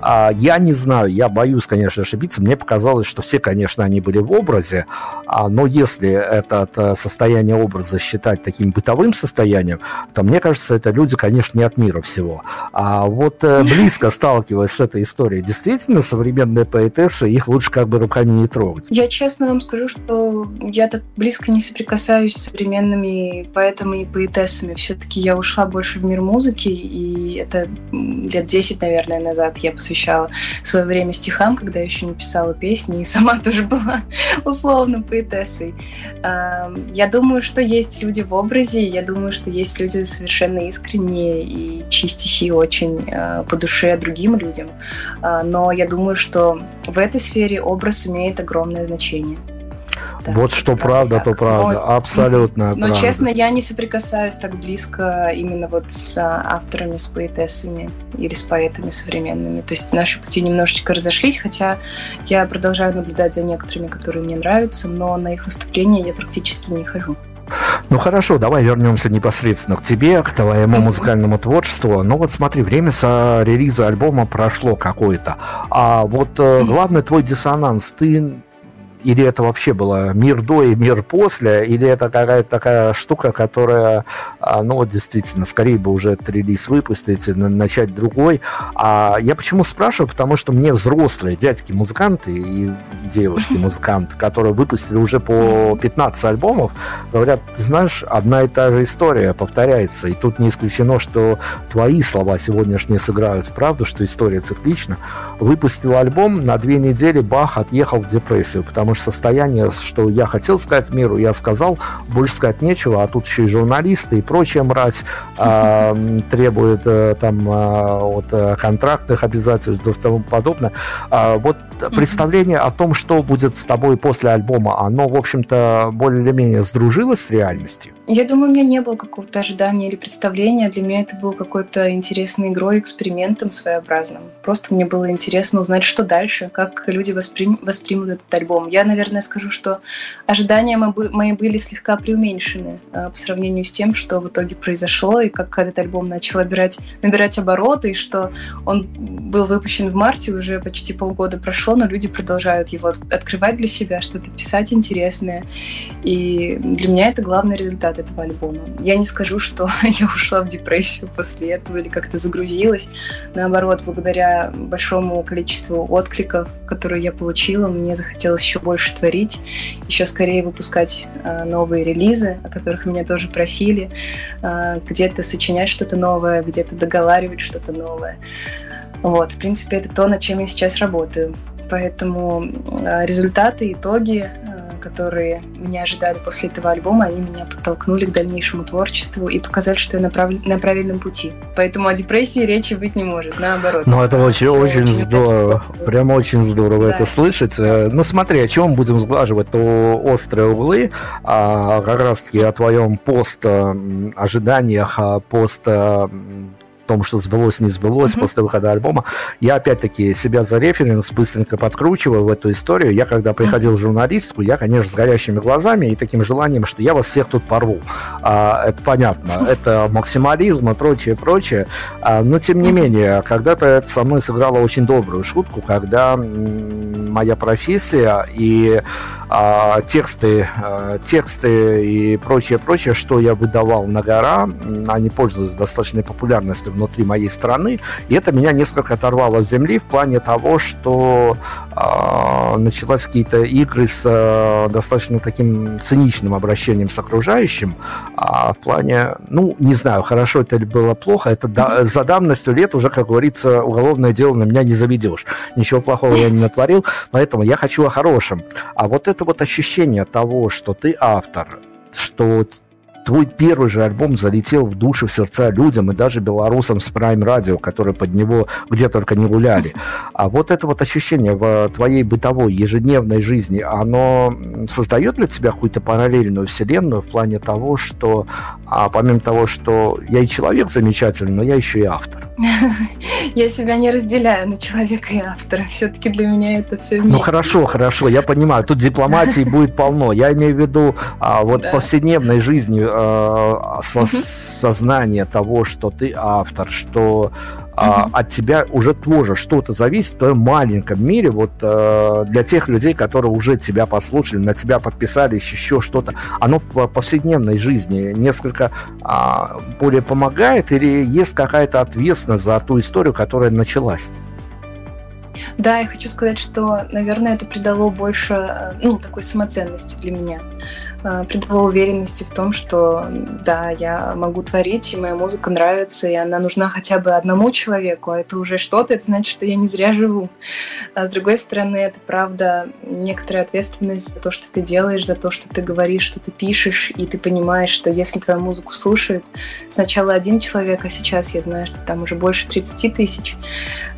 А я не знаю, я боюсь, конечно, ошибиться. Мне показалось, что все, конечно, они были в образе, а, но если это состояние образа считать таким бытовым состоянием, то мне кажется, это люди, конечно, не от мира всего. А вот э, близко сталкиваясь с этой историей, действительно, современные поэтессы, их лучше как бы руками не трогать. Я честно вам скажу, что я так близко не соприкасаюсь с современными поэтами и поэтессами. Все-таки я ушла больше в мир музыки, и это лет 10, наверное, назад я посвящала свое время стихам, когда еще не писала песни, и сама тоже была условно поэтессой. Я думаю, что есть люди в образе, я думаю, что есть люди совершенно искренние, и чьи стихи очень а, по душе другим людям. А, но я думаю, что в этой сфере образ имеет огромное значение. Да, вот что правда, так. то правда. Но, Абсолютно Но, правда. честно, я не соприкасаюсь так близко именно вот с авторами, с поэтессами или с поэтами современными. То есть наши пути немножечко разошлись, хотя я продолжаю наблюдать за некоторыми, которые мне нравятся, но на их выступления я практически не хожу. Ну хорошо, давай вернемся непосредственно к тебе, к твоему музыкальному творчеству. Ну вот смотри, время с релиза альбома прошло какое-то. А вот э, главный твой диссонанс, ты или это вообще было мир до и мир после, или это какая-то такая штука, которая, а, ну вот действительно, скорее бы уже этот релиз выпустить, начать другой. А я почему спрашиваю? Потому что мне взрослые дядьки-музыканты и девушки-музыканты, которые выпустили уже по 15 альбомов, говорят, ты знаешь, одна и та же история повторяется, и тут не исключено, что твои слова сегодняшние сыграют в правду, что история циклична. Выпустил альбом, на две недели Бах отъехал в депрессию, потому потому что состояние, что я хотел сказать миру, я сказал, больше сказать нечего, а тут еще и журналисты и прочая мразь э, требует э, там э, от э, контрактных обязательств и тому подобное. Э, вот представление о том, что будет с тобой после альбома, оно, в общем-то, более или менее сдружилось с реальностью? Я думаю, у меня не было какого-то ожидания или представления. Для меня это был какой-то интересной игрой, экспериментом своеобразным. Просто мне было интересно узнать, что дальше, как люди восприм... воспримут этот альбом. Я, наверное, скажу, что ожидания мои были слегка преуменьшены э, по сравнению с тем, что в итоге произошло, и как этот альбом начал набирать, набирать обороты, и что он был выпущен в марте, уже почти полгода прошло, но люди продолжают его открывать для себя, что-то писать интересное. И для меня это главный результат этого альбома. Я не скажу, что я ушла в депрессию после этого или как-то загрузилась. Наоборот, благодаря большому количеству откликов, которые я получила, мне захотелось еще больше творить, еще скорее выпускать э, новые релизы, о которых меня тоже просили, э, где-то сочинять что-то новое, где-то договаривать что-то новое. Вот, в принципе, это то, над чем я сейчас работаю. Поэтому э, результаты, итоги которые меня ожидали после этого альбома, они меня подтолкнули к дальнейшему творчеству и показали, что я на, прав... на правильном пути. Поэтому о депрессии речи быть не может, наоборот. Ну, это очень, очень, очень здорово. Прям очень здорово да. это слышать. Классно. Ну, смотри, о чем будем сглаживать, то острые углы, а как раз-таки о твоем пост ожиданиях, пост том, что сбылось, не сбылось mm-hmm. после выхода альбома. Я опять-таки себя за референс быстренько подкручиваю в эту историю. Я когда приходил в журналистику, я, конечно, с горящими глазами и таким желанием, что я вас всех тут порву. А, это понятно. Это максимализм и прочее, прочее. А, но, тем не менее, когда-то это со мной сыграло очень добрую шутку, когда моя профессия и а, тексты, а, тексты и прочее, прочее, что я выдавал на гора, они пользуются достаточной популярностью внутри моей страны, и это меня несколько оторвало с земли в плане того, что э, началась какие-то игры с э, достаточно таким циничным обращением с окружающим, а в плане, ну, не знаю, хорошо это или было плохо, это да, за давностью лет уже, как говорится, уголовное дело на меня не заведешь. Ничего плохого я не натворил, поэтому я хочу о хорошем. А вот это вот ощущение того, что ты автор, что твой первый же альбом залетел в души, в сердца людям и даже белорусам с Prime Radio, которые под него где только не гуляли. А вот это вот ощущение в твоей бытовой, ежедневной жизни, оно создает для тебя какую-то параллельную вселенную в плане того, что а, помимо того, что я и человек замечательный, но я еще и автор. Я себя не разделяю на человека и автора. Все-таки для меня это все вместе. Ну хорошо, хорошо, я понимаю. Тут дипломатии будет полно. Я имею в виду а, вот да. повседневной жизни э, со, сознание того, что ты автор, что а, от тебя уже тоже что-то зависит в твоем маленьком мире, вот э, для тех людей, которые уже тебя послушали, на тебя подписались, еще что-то, оно в повседневной жизни несколько а, более помогает или есть какая-то ответственность за ту историю, которая началась? Да, я хочу сказать, что, наверное, это придало больше, э, ну, такой самоценности для меня. Э, придало уверенности в том, что да, я могу творить, и моя музыка нравится, и она нужна хотя бы одному человеку, а это уже что-то, это значит, что я не зря живу. А с другой стороны, это правда некоторая ответственность за то, что ты делаешь, за то, что ты говоришь, что ты пишешь, и ты понимаешь, что если твою музыку слушают сначала один человек, а сейчас я знаю, что там уже больше 30 тысяч,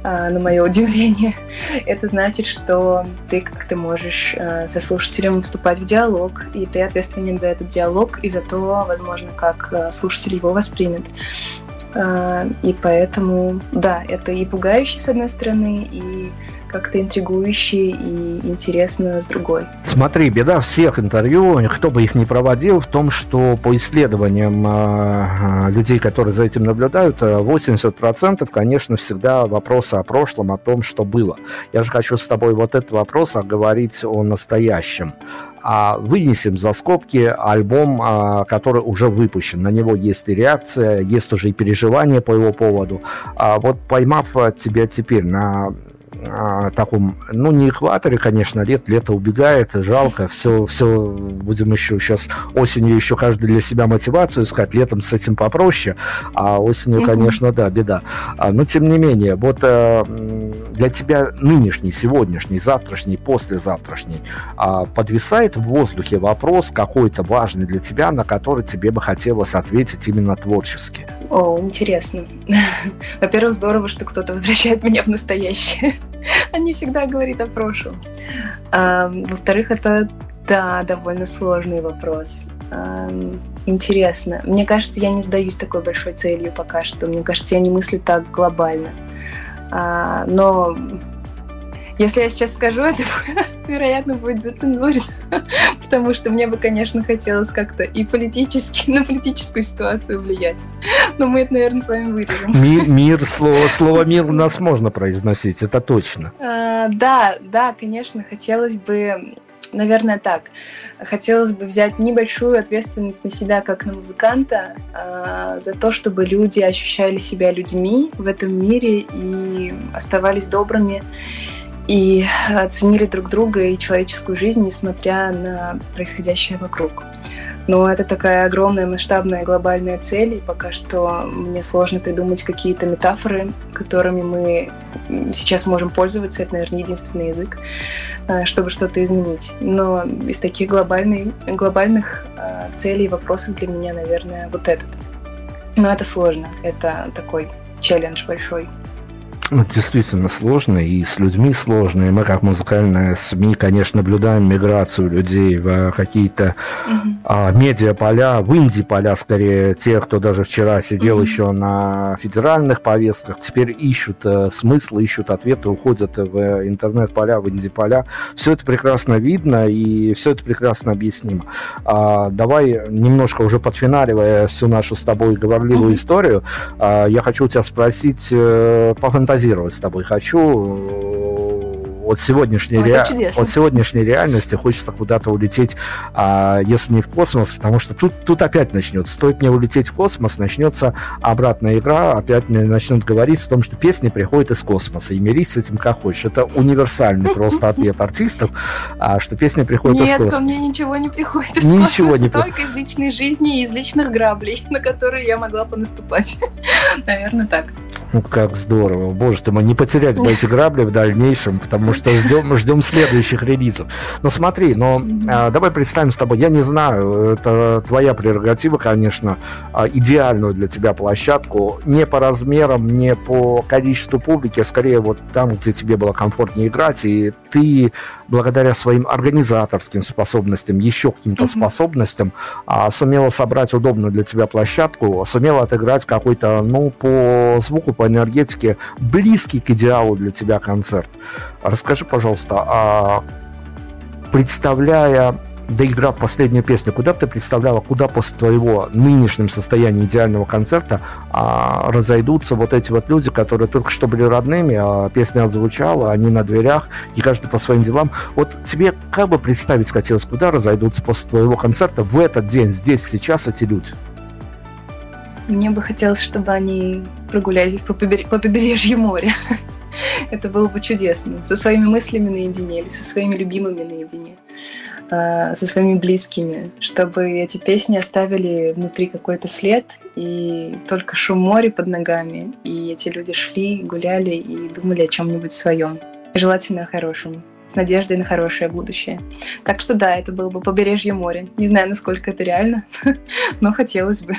э, на мое удивление, это значит, что ты как-то можешь э, со слушателем вступать в диалог, и ты ответственен за этот диалог и за то, возможно, как э, слушатель его воспримет. Э, и поэтому, да, это и пугающе, с одной стороны, и как-то интригующе и интересно с другой. Смотри, беда всех интервью, кто бы их ни проводил, в том, что по исследованиям э, людей, которые за этим наблюдают, 80% конечно, всегда вопросы о прошлом, о том, что было. Я же хочу с тобой вот этот вопрос оговорить о настоящем. А вынесем за скобки альбом, а, который уже выпущен. На него есть и реакция, есть уже и переживания по его поводу. А вот поймав тебя теперь на а, таком, ну, не экваторе, конечно, лет, лето убегает, жалко, все, все, будем еще сейчас осенью еще каждый для себя мотивацию искать, летом с этим попроще, а осенью, конечно, да, беда. А, но, тем не менее, вот а, для тебя нынешний, сегодняшний, завтрашний, послезавтрашний а, подвисает в воздухе вопрос какой-то важный для тебя, на который тебе бы хотелось ответить именно творчески? О, интересно. Во-первых, здорово, что кто-то возвращает меня в настоящее. не всегда говорит о прошлом. А, во-вторых, это, да, довольно сложный вопрос. Интересно. Мне кажется, я не сдаюсь такой большой целью пока что. Мне кажется, я не мыслю так глобально. А, но если я сейчас скажу, это, вероятно, будет зацензурено, потому что мне бы, конечно, хотелось как-то и политически, на политическую ситуацию влиять. Но мы это, наверное, с вами вырежем. Мир, мир слово, слово «мир» у нас можно произносить, это точно. А, да, да, конечно, хотелось бы наверное, так. Хотелось бы взять небольшую ответственность на себя как на музыканта э, за то, чтобы люди ощущали себя людьми в этом мире и оставались добрыми и оценили друг друга и человеческую жизнь, несмотря на происходящее вокруг. Но это такая огромная, масштабная, глобальная цель, и пока что мне сложно придумать какие-то метафоры, которыми мы сейчас можем пользоваться. Это, наверное, единственный язык, э, чтобы что-то изменить. Но из таких глобальных, глобальных э, целей и вопросов для меня, наверное, вот этот. Но это сложно. Это такой челлендж большой. Действительно сложно, и с людьми сложно. И мы, как музыкальная СМИ, конечно, наблюдаем миграцию людей в какие-то mm-hmm. а, медиаполя, в инди-поля, скорее, те, кто даже вчера сидел mm-hmm. еще на федеральных повестках, теперь ищут э, смысл, ищут ответы, уходят в интернет-поля, в инди-поля. Все это прекрасно видно, и все это прекрасно объяснимо. А, давай, немножко уже подфиналивая всю нашу с тобой говорливую mm-hmm. историю, а, я хочу у тебя спросить, э, пофантазировать пофантазировать с тобой хочу от сегодняшней, Ой, ре... от сегодняшней реальности хочется куда-то улететь, а, если не в космос, потому что тут, тут опять начнется. Стоит мне улететь в космос, начнется обратная игра, опять мне начнут говорить о том, что песни приходят из космоса, и мирись с этим как хочешь. Это универсальный просто ответ артистов, а, что песни приходят из космоса. Нет, ко мне ничего не приходит из ничего космоса, не только из личной жизни и из личных граблей, на которые я могла понаступать. Наверное, так. Ну, как здорово. Боже ты мой, не потерять бы эти грабли в дальнейшем, потому что ждем, ждем следующих релизов. Но смотри, но а, давай представим с тобой, я не знаю, это твоя прерогатива, конечно, а, идеальную для тебя площадку, не по размерам, не по количеству публики, а скорее вот там, где тебе было комфортнее играть, и ты благодаря своим организаторским способностям, еще каким-то mm-hmm. способностям, а, сумела собрать удобную для тебя площадку, сумела отыграть какой-то, ну, по звуку, по энергетике близкий к идеалу для тебя концерт. Расскажи, пожалуйста, а представляя доиграв последнюю песню, куда бы ты представляла, куда после твоего нынешнего состояния идеального концерта а, разойдутся вот эти вот люди, которые только что были родными, а песня отзвучала, они на дверях, и каждый по своим делам. Вот тебе как бы представить хотелось, куда разойдутся после твоего концерта в этот день, здесь, сейчас эти люди? Мне бы хотелось, чтобы они прогулялись по, побер... по побережью моря. Это было бы чудесно. Со своими мыслями наедине или со своими любимыми наедине, а, со своими близкими, чтобы эти песни оставили внутри какой-то след и только шум моря под ногами, и эти люди шли, гуляли и думали о чем-нибудь своем, желательно о хорошем с надеждой на хорошее будущее. Так что да, это было бы побережье моря. Не знаю, насколько это реально, но хотелось бы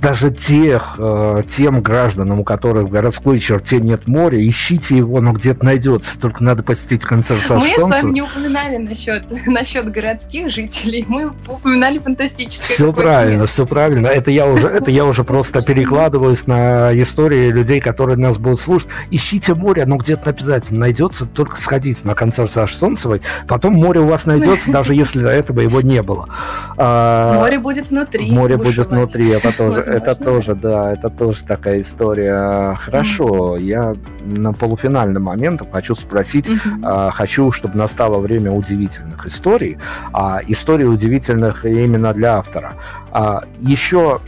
даже тех, э, тем гражданам, у которых в городской черте нет моря, ищите его, но где-то найдется. Только надо посетить концерт со Мы с вами не упоминали насчет, насчет городских жителей, мы упоминали фантастическое. Все правильно, все правильно. Это я уже, это я уже просто перекладываюсь на истории людей, которые нас будут слушать. Ищите море, оно где-то обязательно найдется, только сходите на концерт Саши Солнцевой, потом море у вас найдется, даже если до этого его не было. А, море будет внутри. Море будет внутри, это тоже, это тоже, да, это тоже такая история. Хорошо, я на полуфинальный момент хочу спросить, а, хочу, чтобы настало время удивительных историй, а истории удивительных именно для автора. А, еще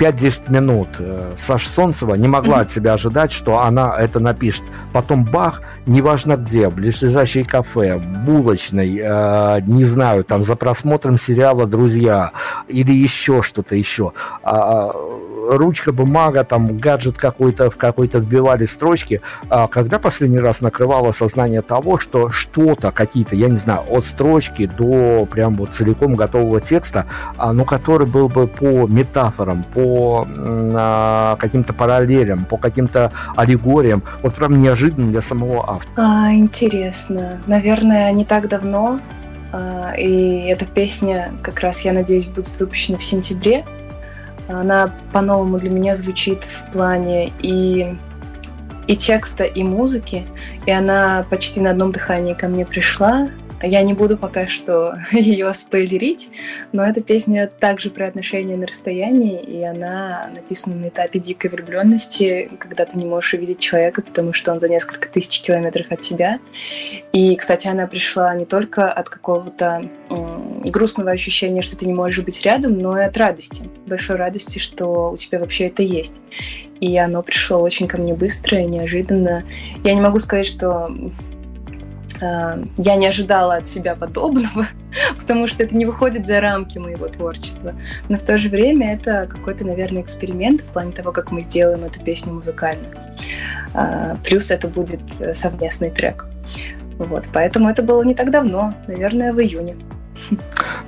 5-10 минут э, Саша Солнцева не могла от себя ожидать, что она это напишет. Потом бах, неважно где, в ближайшей кафе, булочной, э, не знаю, там за просмотром сериала «Друзья» или еще что-то еще. А, ручка, бумага, там гаджет какой-то в какой-то вбивали строчки. А когда последний раз накрывало сознание того, что что-то, какие-то, я не знаю, от строчки до прям вот целиком готового текста, а, ну, который был бы по метафорам, по а, каким-то параллелям, по каким-то аллегориям, вот прям неожиданно для самого автора. А, интересно. Наверное, не так давно а, и эта песня, как раз, я надеюсь, будет выпущена в сентябре. Она по-новому для меня звучит в плане и, и текста, и музыки. И она почти на одном дыхании ко мне пришла. Я не буду пока что ее спойлерить, но эта песня также про отношения на расстоянии, и она написана на этапе дикой влюбленности, когда ты не можешь увидеть человека, потому что он за несколько тысяч километров от тебя. И, кстати, она пришла не только от какого-то грустного ощущения, что ты не можешь быть рядом, но и от радости, большой радости, что у тебя вообще это есть. И оно пришло очень ко мне быстро и неожиданно. Я не могу сказать, что я не ожидала от себя подобного, потому что это не выходит за рамки моего творчества. Но в то же время это какой-то, наверное, эксперимент в плане того, как мы сделаем эту песню музыкально. Э, плюс это будет совместный трек. Вот, поэтому это было не так давно, наверное, в июне.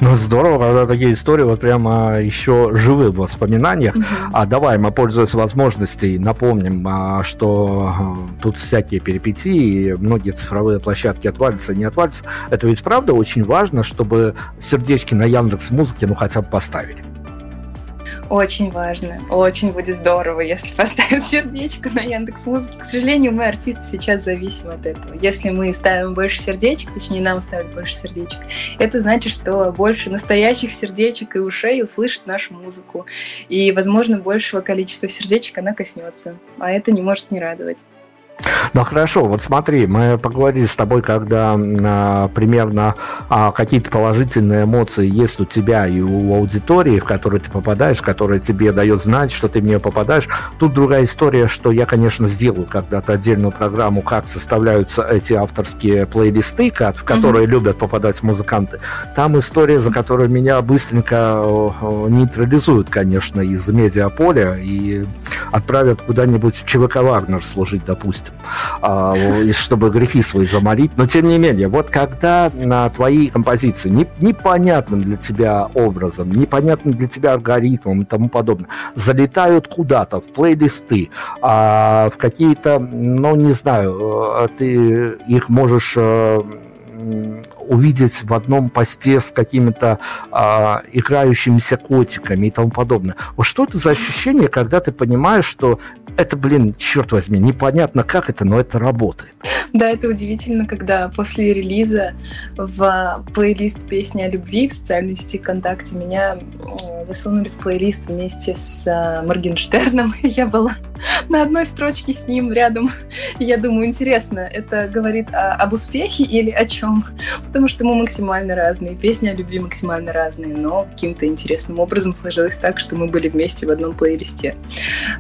Ну, здорово, когда такие истории вот прямо еще живы в воспоминаниях. Угу. А давай мы, пользуясь возможностью, напомним, а, что а, тут всякие перипетии, многие цифровые площадки отвалятся, не отвалятся. Это ведь правда очень важно, чтобы сердечки на Яндекс Музыке ну хотя бы поставить. Очень важно. Очень будет здорово, если поставят сердечко на Яндекс Музыке. К сожалению, мы артисты сейчас зависимы от этого. Если мы ставим больше сердечек, точнее, нам ставят больше сердечек, это значит, что больше настоящих сердечек и ушей услышит нашу музыку. И, возможно, большего количества сердечек она коснется. А это не может не радовать. Ну хорошо, вот смотри, мы поговорили с тобой, когда а, примерно а, какие-то положительные эмоции есть у тебя и у аудитории, в которую ты попадаешь, которая тебе дает знать, что ты в нее попадаешь. Тут другая история, что я, конечно, сделаю когда-то отдельную программу, как составляются эти авторские плейлисты, в которые mm-hmm. любят попадать музыканты. Там история, за которую меня быстренько нейтрализуют, конечно, из медиаполя и отправят куда-нибудь в ЧВК Вагнер служить, допустим а, чтобы грехи свои замолить. Но тем не менее, вот когда на твои композиции не, непонятным для тебя образом, непонятным для тебя алгоритмом и тому подобное, залетают куда-то в плейлисты, а, в какие-то, ну не знаю, э, ты их можешь э, увидеть в одном посте с какими-то а, играющимися котиками и тому подобное. Вот что это за ощущение, когда ты понимаешь, что это, блин, черт возьми, непонятно как это, но это работает. Да, это удивительно, когда после релиза в плейлист песни о любви в социальной сети ВКонтакте меня засунули в плейлист вместе с а, Моргенштерном. Я была на одной строчке с ним рядом. Я думаю, интересно, это говорит о, об успехе или о чем? Потому что мы максимально разные, песни о любви максимально разные, но каким-то интересным образом сложилось так, что мы были вместе в одном плейлисте.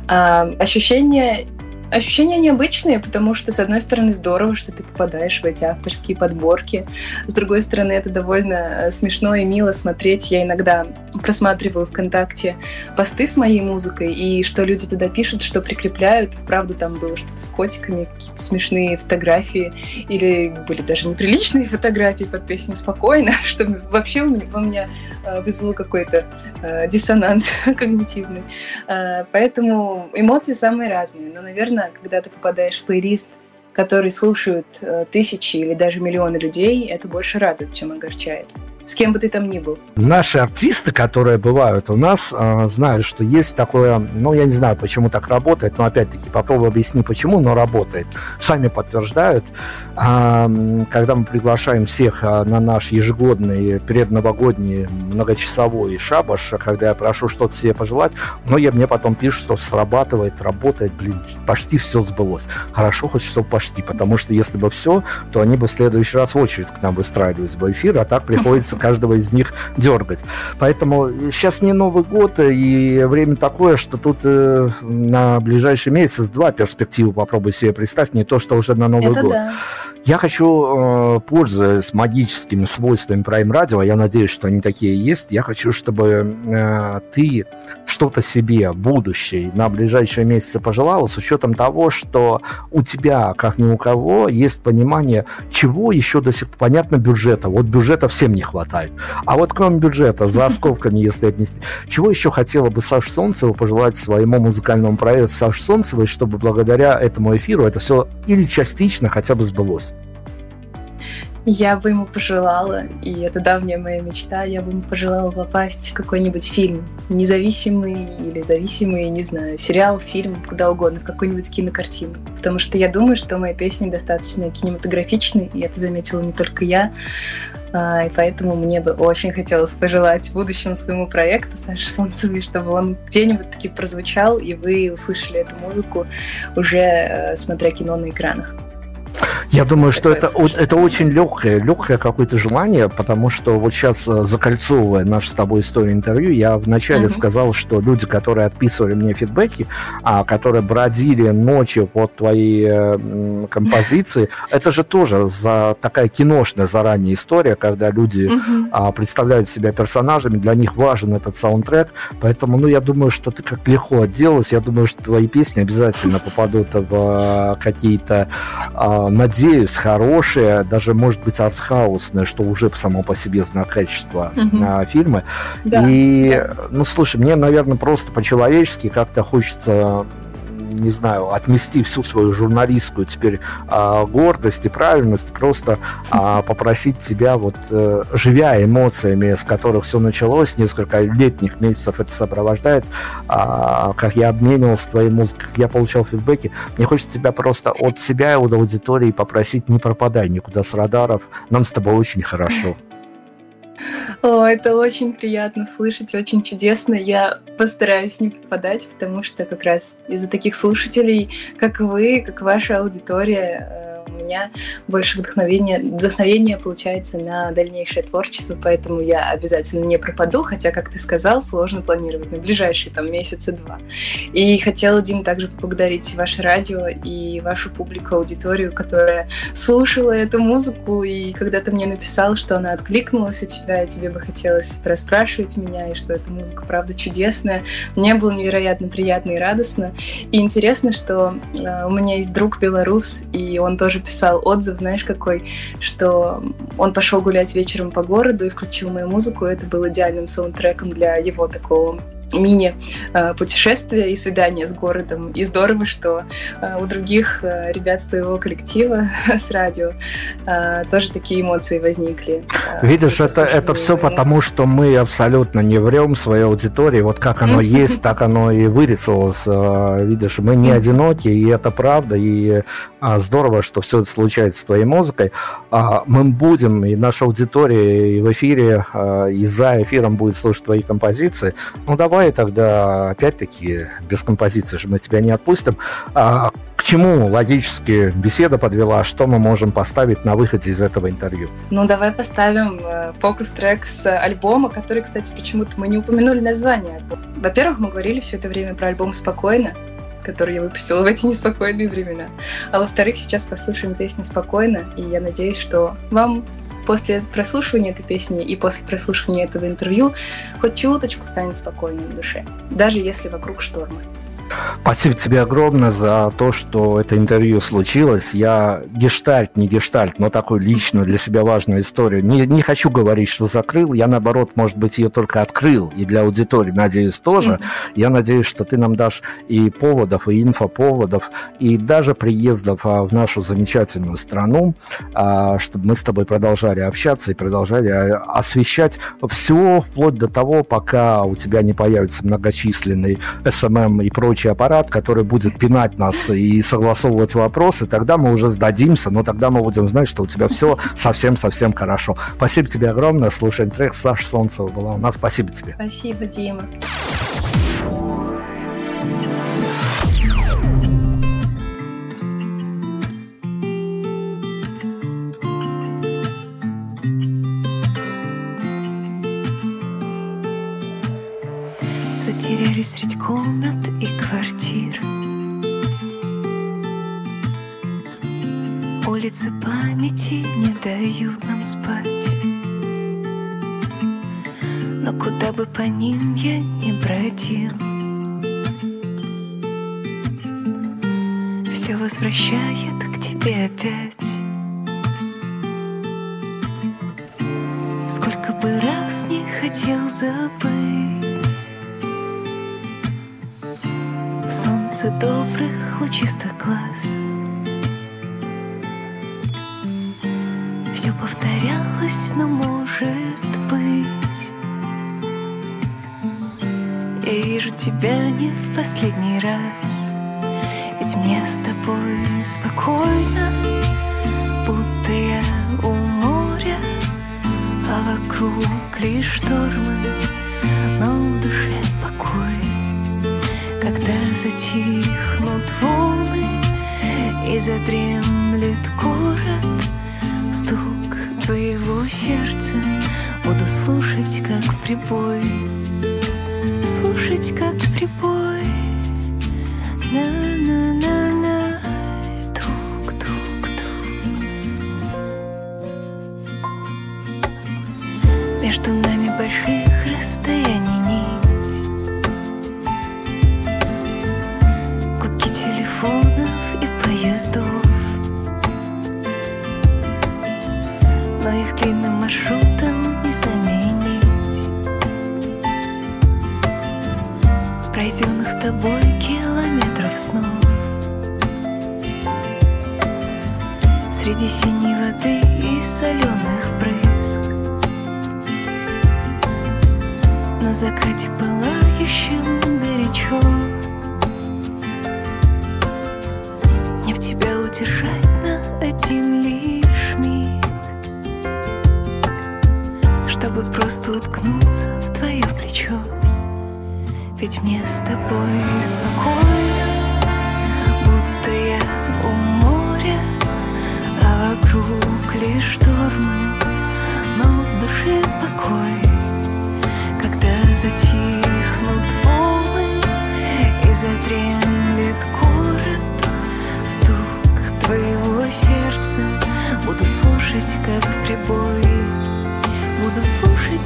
А, ощущение Ощущения необычные, потому что, с одной стороны, здорово, что ты попадаешь в эти авторские подборки. С другой стороны, это довольно э, смешно и мило смотреть. Я иногда просматриваю ВКонтакте посты с моей музыкой, и что люди туда пишут, что прикрепляют. Вправду там было что-то с котиками, какие-то смешные фотографии, или были даже неприличные фотографии под песню «Спокойно», что вообще у меня, у меня э, вызвало какой-то э, диссонанс когнитивный. Поэтому эмоции самые разные. Но, наверное, приятно, когда ты попадаешь в плейлист, который слушают э, тысячи или даже миллионы людей, это больше радует, чем огорчает с кем бы ты там ни был. Наши артисты, которые бывают у нас, э, знают, что есть такое, ну, я не знаю, почему так работает, но опять-таки попробую объяснить, почему, но работает. Сами подтверждают. Э, когда мы приглашаем всех э, на наш ежегодный предновогодний многочасовой шабаш, когда я прошу что-то себе пожелать, многие мне потом пишут, что срабатывает, работает, блин, почти все сбылось. Хорошо хоть что почти, потому что если бы все, то они бы в следующий раз в очередь к нам выстраивались бы эфир, а так приходится каждого из них дергать. Поэтому сейчас не Новый год, и время такое, что тут э, на ближайший месяц-два перспективу попробуй себе представь, не то, что уже на Новый Это год. Да. Я хочу, э, пользуясь магическими свойствами Prime Radio, я надеюсь, что они такие есть, я хочу, чтобы э, ты что-то себе будущее на ближайшие месяцы пожелала, с учетом того, что у тебя, как ни у кого, есть понимание, чего еще до сих пор, понятно, бюджета. Вот бюджета всем не хватает. А вот кроме бюджета, за скобками, если отнести, чего еще хотела бы Саша Солнцева пожелать своему музыкальному проекту Саши Солнцевой, чтобы благодаря этому эфиру это все или частично хотя бы сбылось? Я бы ему пожелала, и это давняя моя мечта, я бы ему пожелала попасть в какой-нибудь фильм, независимый или зависимый, не знаю, сериал, фильм, куда угодно, в какую-нибудь кинокартину. Потому что я думаю, что мои песни достаточно кинематографичны, и это заметила не только я. А, и поэтому мне бы очень хотелось пожелать будущему своему проекту Саши Солнцевой, чтобы он где-нибудь таки прозвучал, и вы услышали эту музыку уже э, смотря кино на экранах. Я думаю, что это, это очень легкое, легкое какое-то желание, потому что вот сейчас, э, закольцовывая нашу с тобой историю интервью, я вначале mm-hmm. сказал, что люди, которые отписывали мне фидбэки, а, которые бродили ночью под твои э, композиции, это же тоже за такая киношная заранее история, когда люди mm-hmm. а, представляют себя персонажами, для них важен этот саундтрек, поэтому, ну, я думаю, что ты как легко отделалась, я думаю, что твои песни обязательно попадут в а, какие-то а, надеюсь, хорошее, даже, может быть, артхаусное, что уже само по себе знак качества mm-hmm. фильмы. Да. И, ну, слушай, мне, наверное, просто по-человечески как-то хочется не знаю, отмести всю свою журналистскую теперь а, гордость и правильность, просто а, попросить тебя, вот, а, живя эмоциями, с которых все началось, несколько летних месяцев это сопровождает, а, как я обменивался твоей музыкой, как я получал фидбэки, мне хочется тебя просто от себя и от аудитории попросить, не пропадай никуда с радаров, нам с тобой очень хорошо. О, это очень приятно слышать, очень чудесно. Я постараюсь не попадать, потому что как раз из-за таких слушателей, как вы, как ваша аудитория, э, меня больше вдохновения, вдохновения получается на дальнейшее творчество, поэтому я обязательно не пропаду, хотя, как ты сказал, сложно планировать на ближайшие там месяца два. И хотела, Дим, также поблагодарить ваше радио и вашу публику, аудиторию, которая слушала эту музыку, и когда ты мне написал, что она откликнулась у тебя, и тебе бы хотелось расспрашивать меня, и что эта музыка, правда, чудесная, мне было невероятно приятно и радостно. И интересно, что э, у меня есть друг белорус, и он тоже писал отзыв, знаешь, какой, что он пошел гулять вечером по городу и включил мою музыку, и это был идеальным саундтреком для его такого мини-путешествия и свидания с городом. И здорово, что э, у других э, ребят с твоего коллектива с радио э, тоже такие эмоции возникли. Видишь, это, это все потому, что мы абсолютно не врем своей аудитории. Вот как оно есть, так оно и вырисовалось. Видишь, мы не одиноки, и это правда. И здорово, что все это случается с твоей музыкой. А, мы будем, и наша аудитория и в эфире, и за эфиром будет слушать твои композиции. Ну, давай давай тогда, опять-таки, без композиции же мы тебя не отпустим. А, к чему логически беседа подвела? Что мы можем поставить на выходе из этого интервью? Ну, давай поставим э, фокус-трек с альбома, который, кстати, почему-то мы не упомянули название. Во-первых, мы говорили все это время про альбом «Спокойно», который я выпустила в эти неспокойные времена. А во-вторых, сейчас послушаем песню «Спокойно», и я надеюсь, что вам после прослушивания этой песни и после прослушивания этого интервью хоть чуточку станет спокойнее на душе, даже если вокруг штормы. Спасибо тебе огромное за то, что это интервью случилось. Я гештальт, не гештальт, но такую личную для себя важную историю. Не, не хочу говорить, что закрыл. Я, наоборот, может быть, ее только открыл. И для аудитории, надеюсь, тоже. Mm-hmm. Я надеюсь, что ты нам дашь и поводов, и инфоповодов, и даже приездов а, в нашу замечательную страну, а, чтобы мы с тобой продолжали общаться и продолжали а, освещать все вплоть до того, пока у тебя не появится многочисленный SMM и прочие рабочий аппарат, который будет пинать нас и согласовывать вопросы, тогда мы уже сдадимся, но тогда мы будем знать, что у тебя все совсем-совсем хорошо. Спасибо тебе огромное. Слушаем трек. Саша Солнцева была у нас. Спасибо тебе. Спасибо, Дима. Затерялись средь комнат Улицы памяти не дают нам спать. Но куда бы по ним я не бродил Все возвращает к тебе опять. Сколько бы раз не хотел забыть Солнце добрых лучистых глаз Все повторялось, но может быть. Я вижу тебя не в последний раз. Ведь мне с тобой спокойно Будто я у моря А вокруг лишь штормы Но в душе покой. Когда затихнут волны И задремлет сердца Буду слушать, как прибой Слушать, как прибой. На-на-на-на Тук-тук-тук Между нами больших расстояний нить. Гудки телефонов и поездов маршрутом не заменить Пройденных с тобой километров снов. Среди синей воды и соленых брызг. На закате пылающем горячо. Мне б тебя удержать на один лишь Чтобы просто уткнуться в твое плечо. Ведь мне с тобой спокойно Будто я у моря А вокруг лишь штормы Но в душе покой. Когда затихнут волны И задремлет город Стук твоего сердца Буду слушать, как прибой Буду слушать,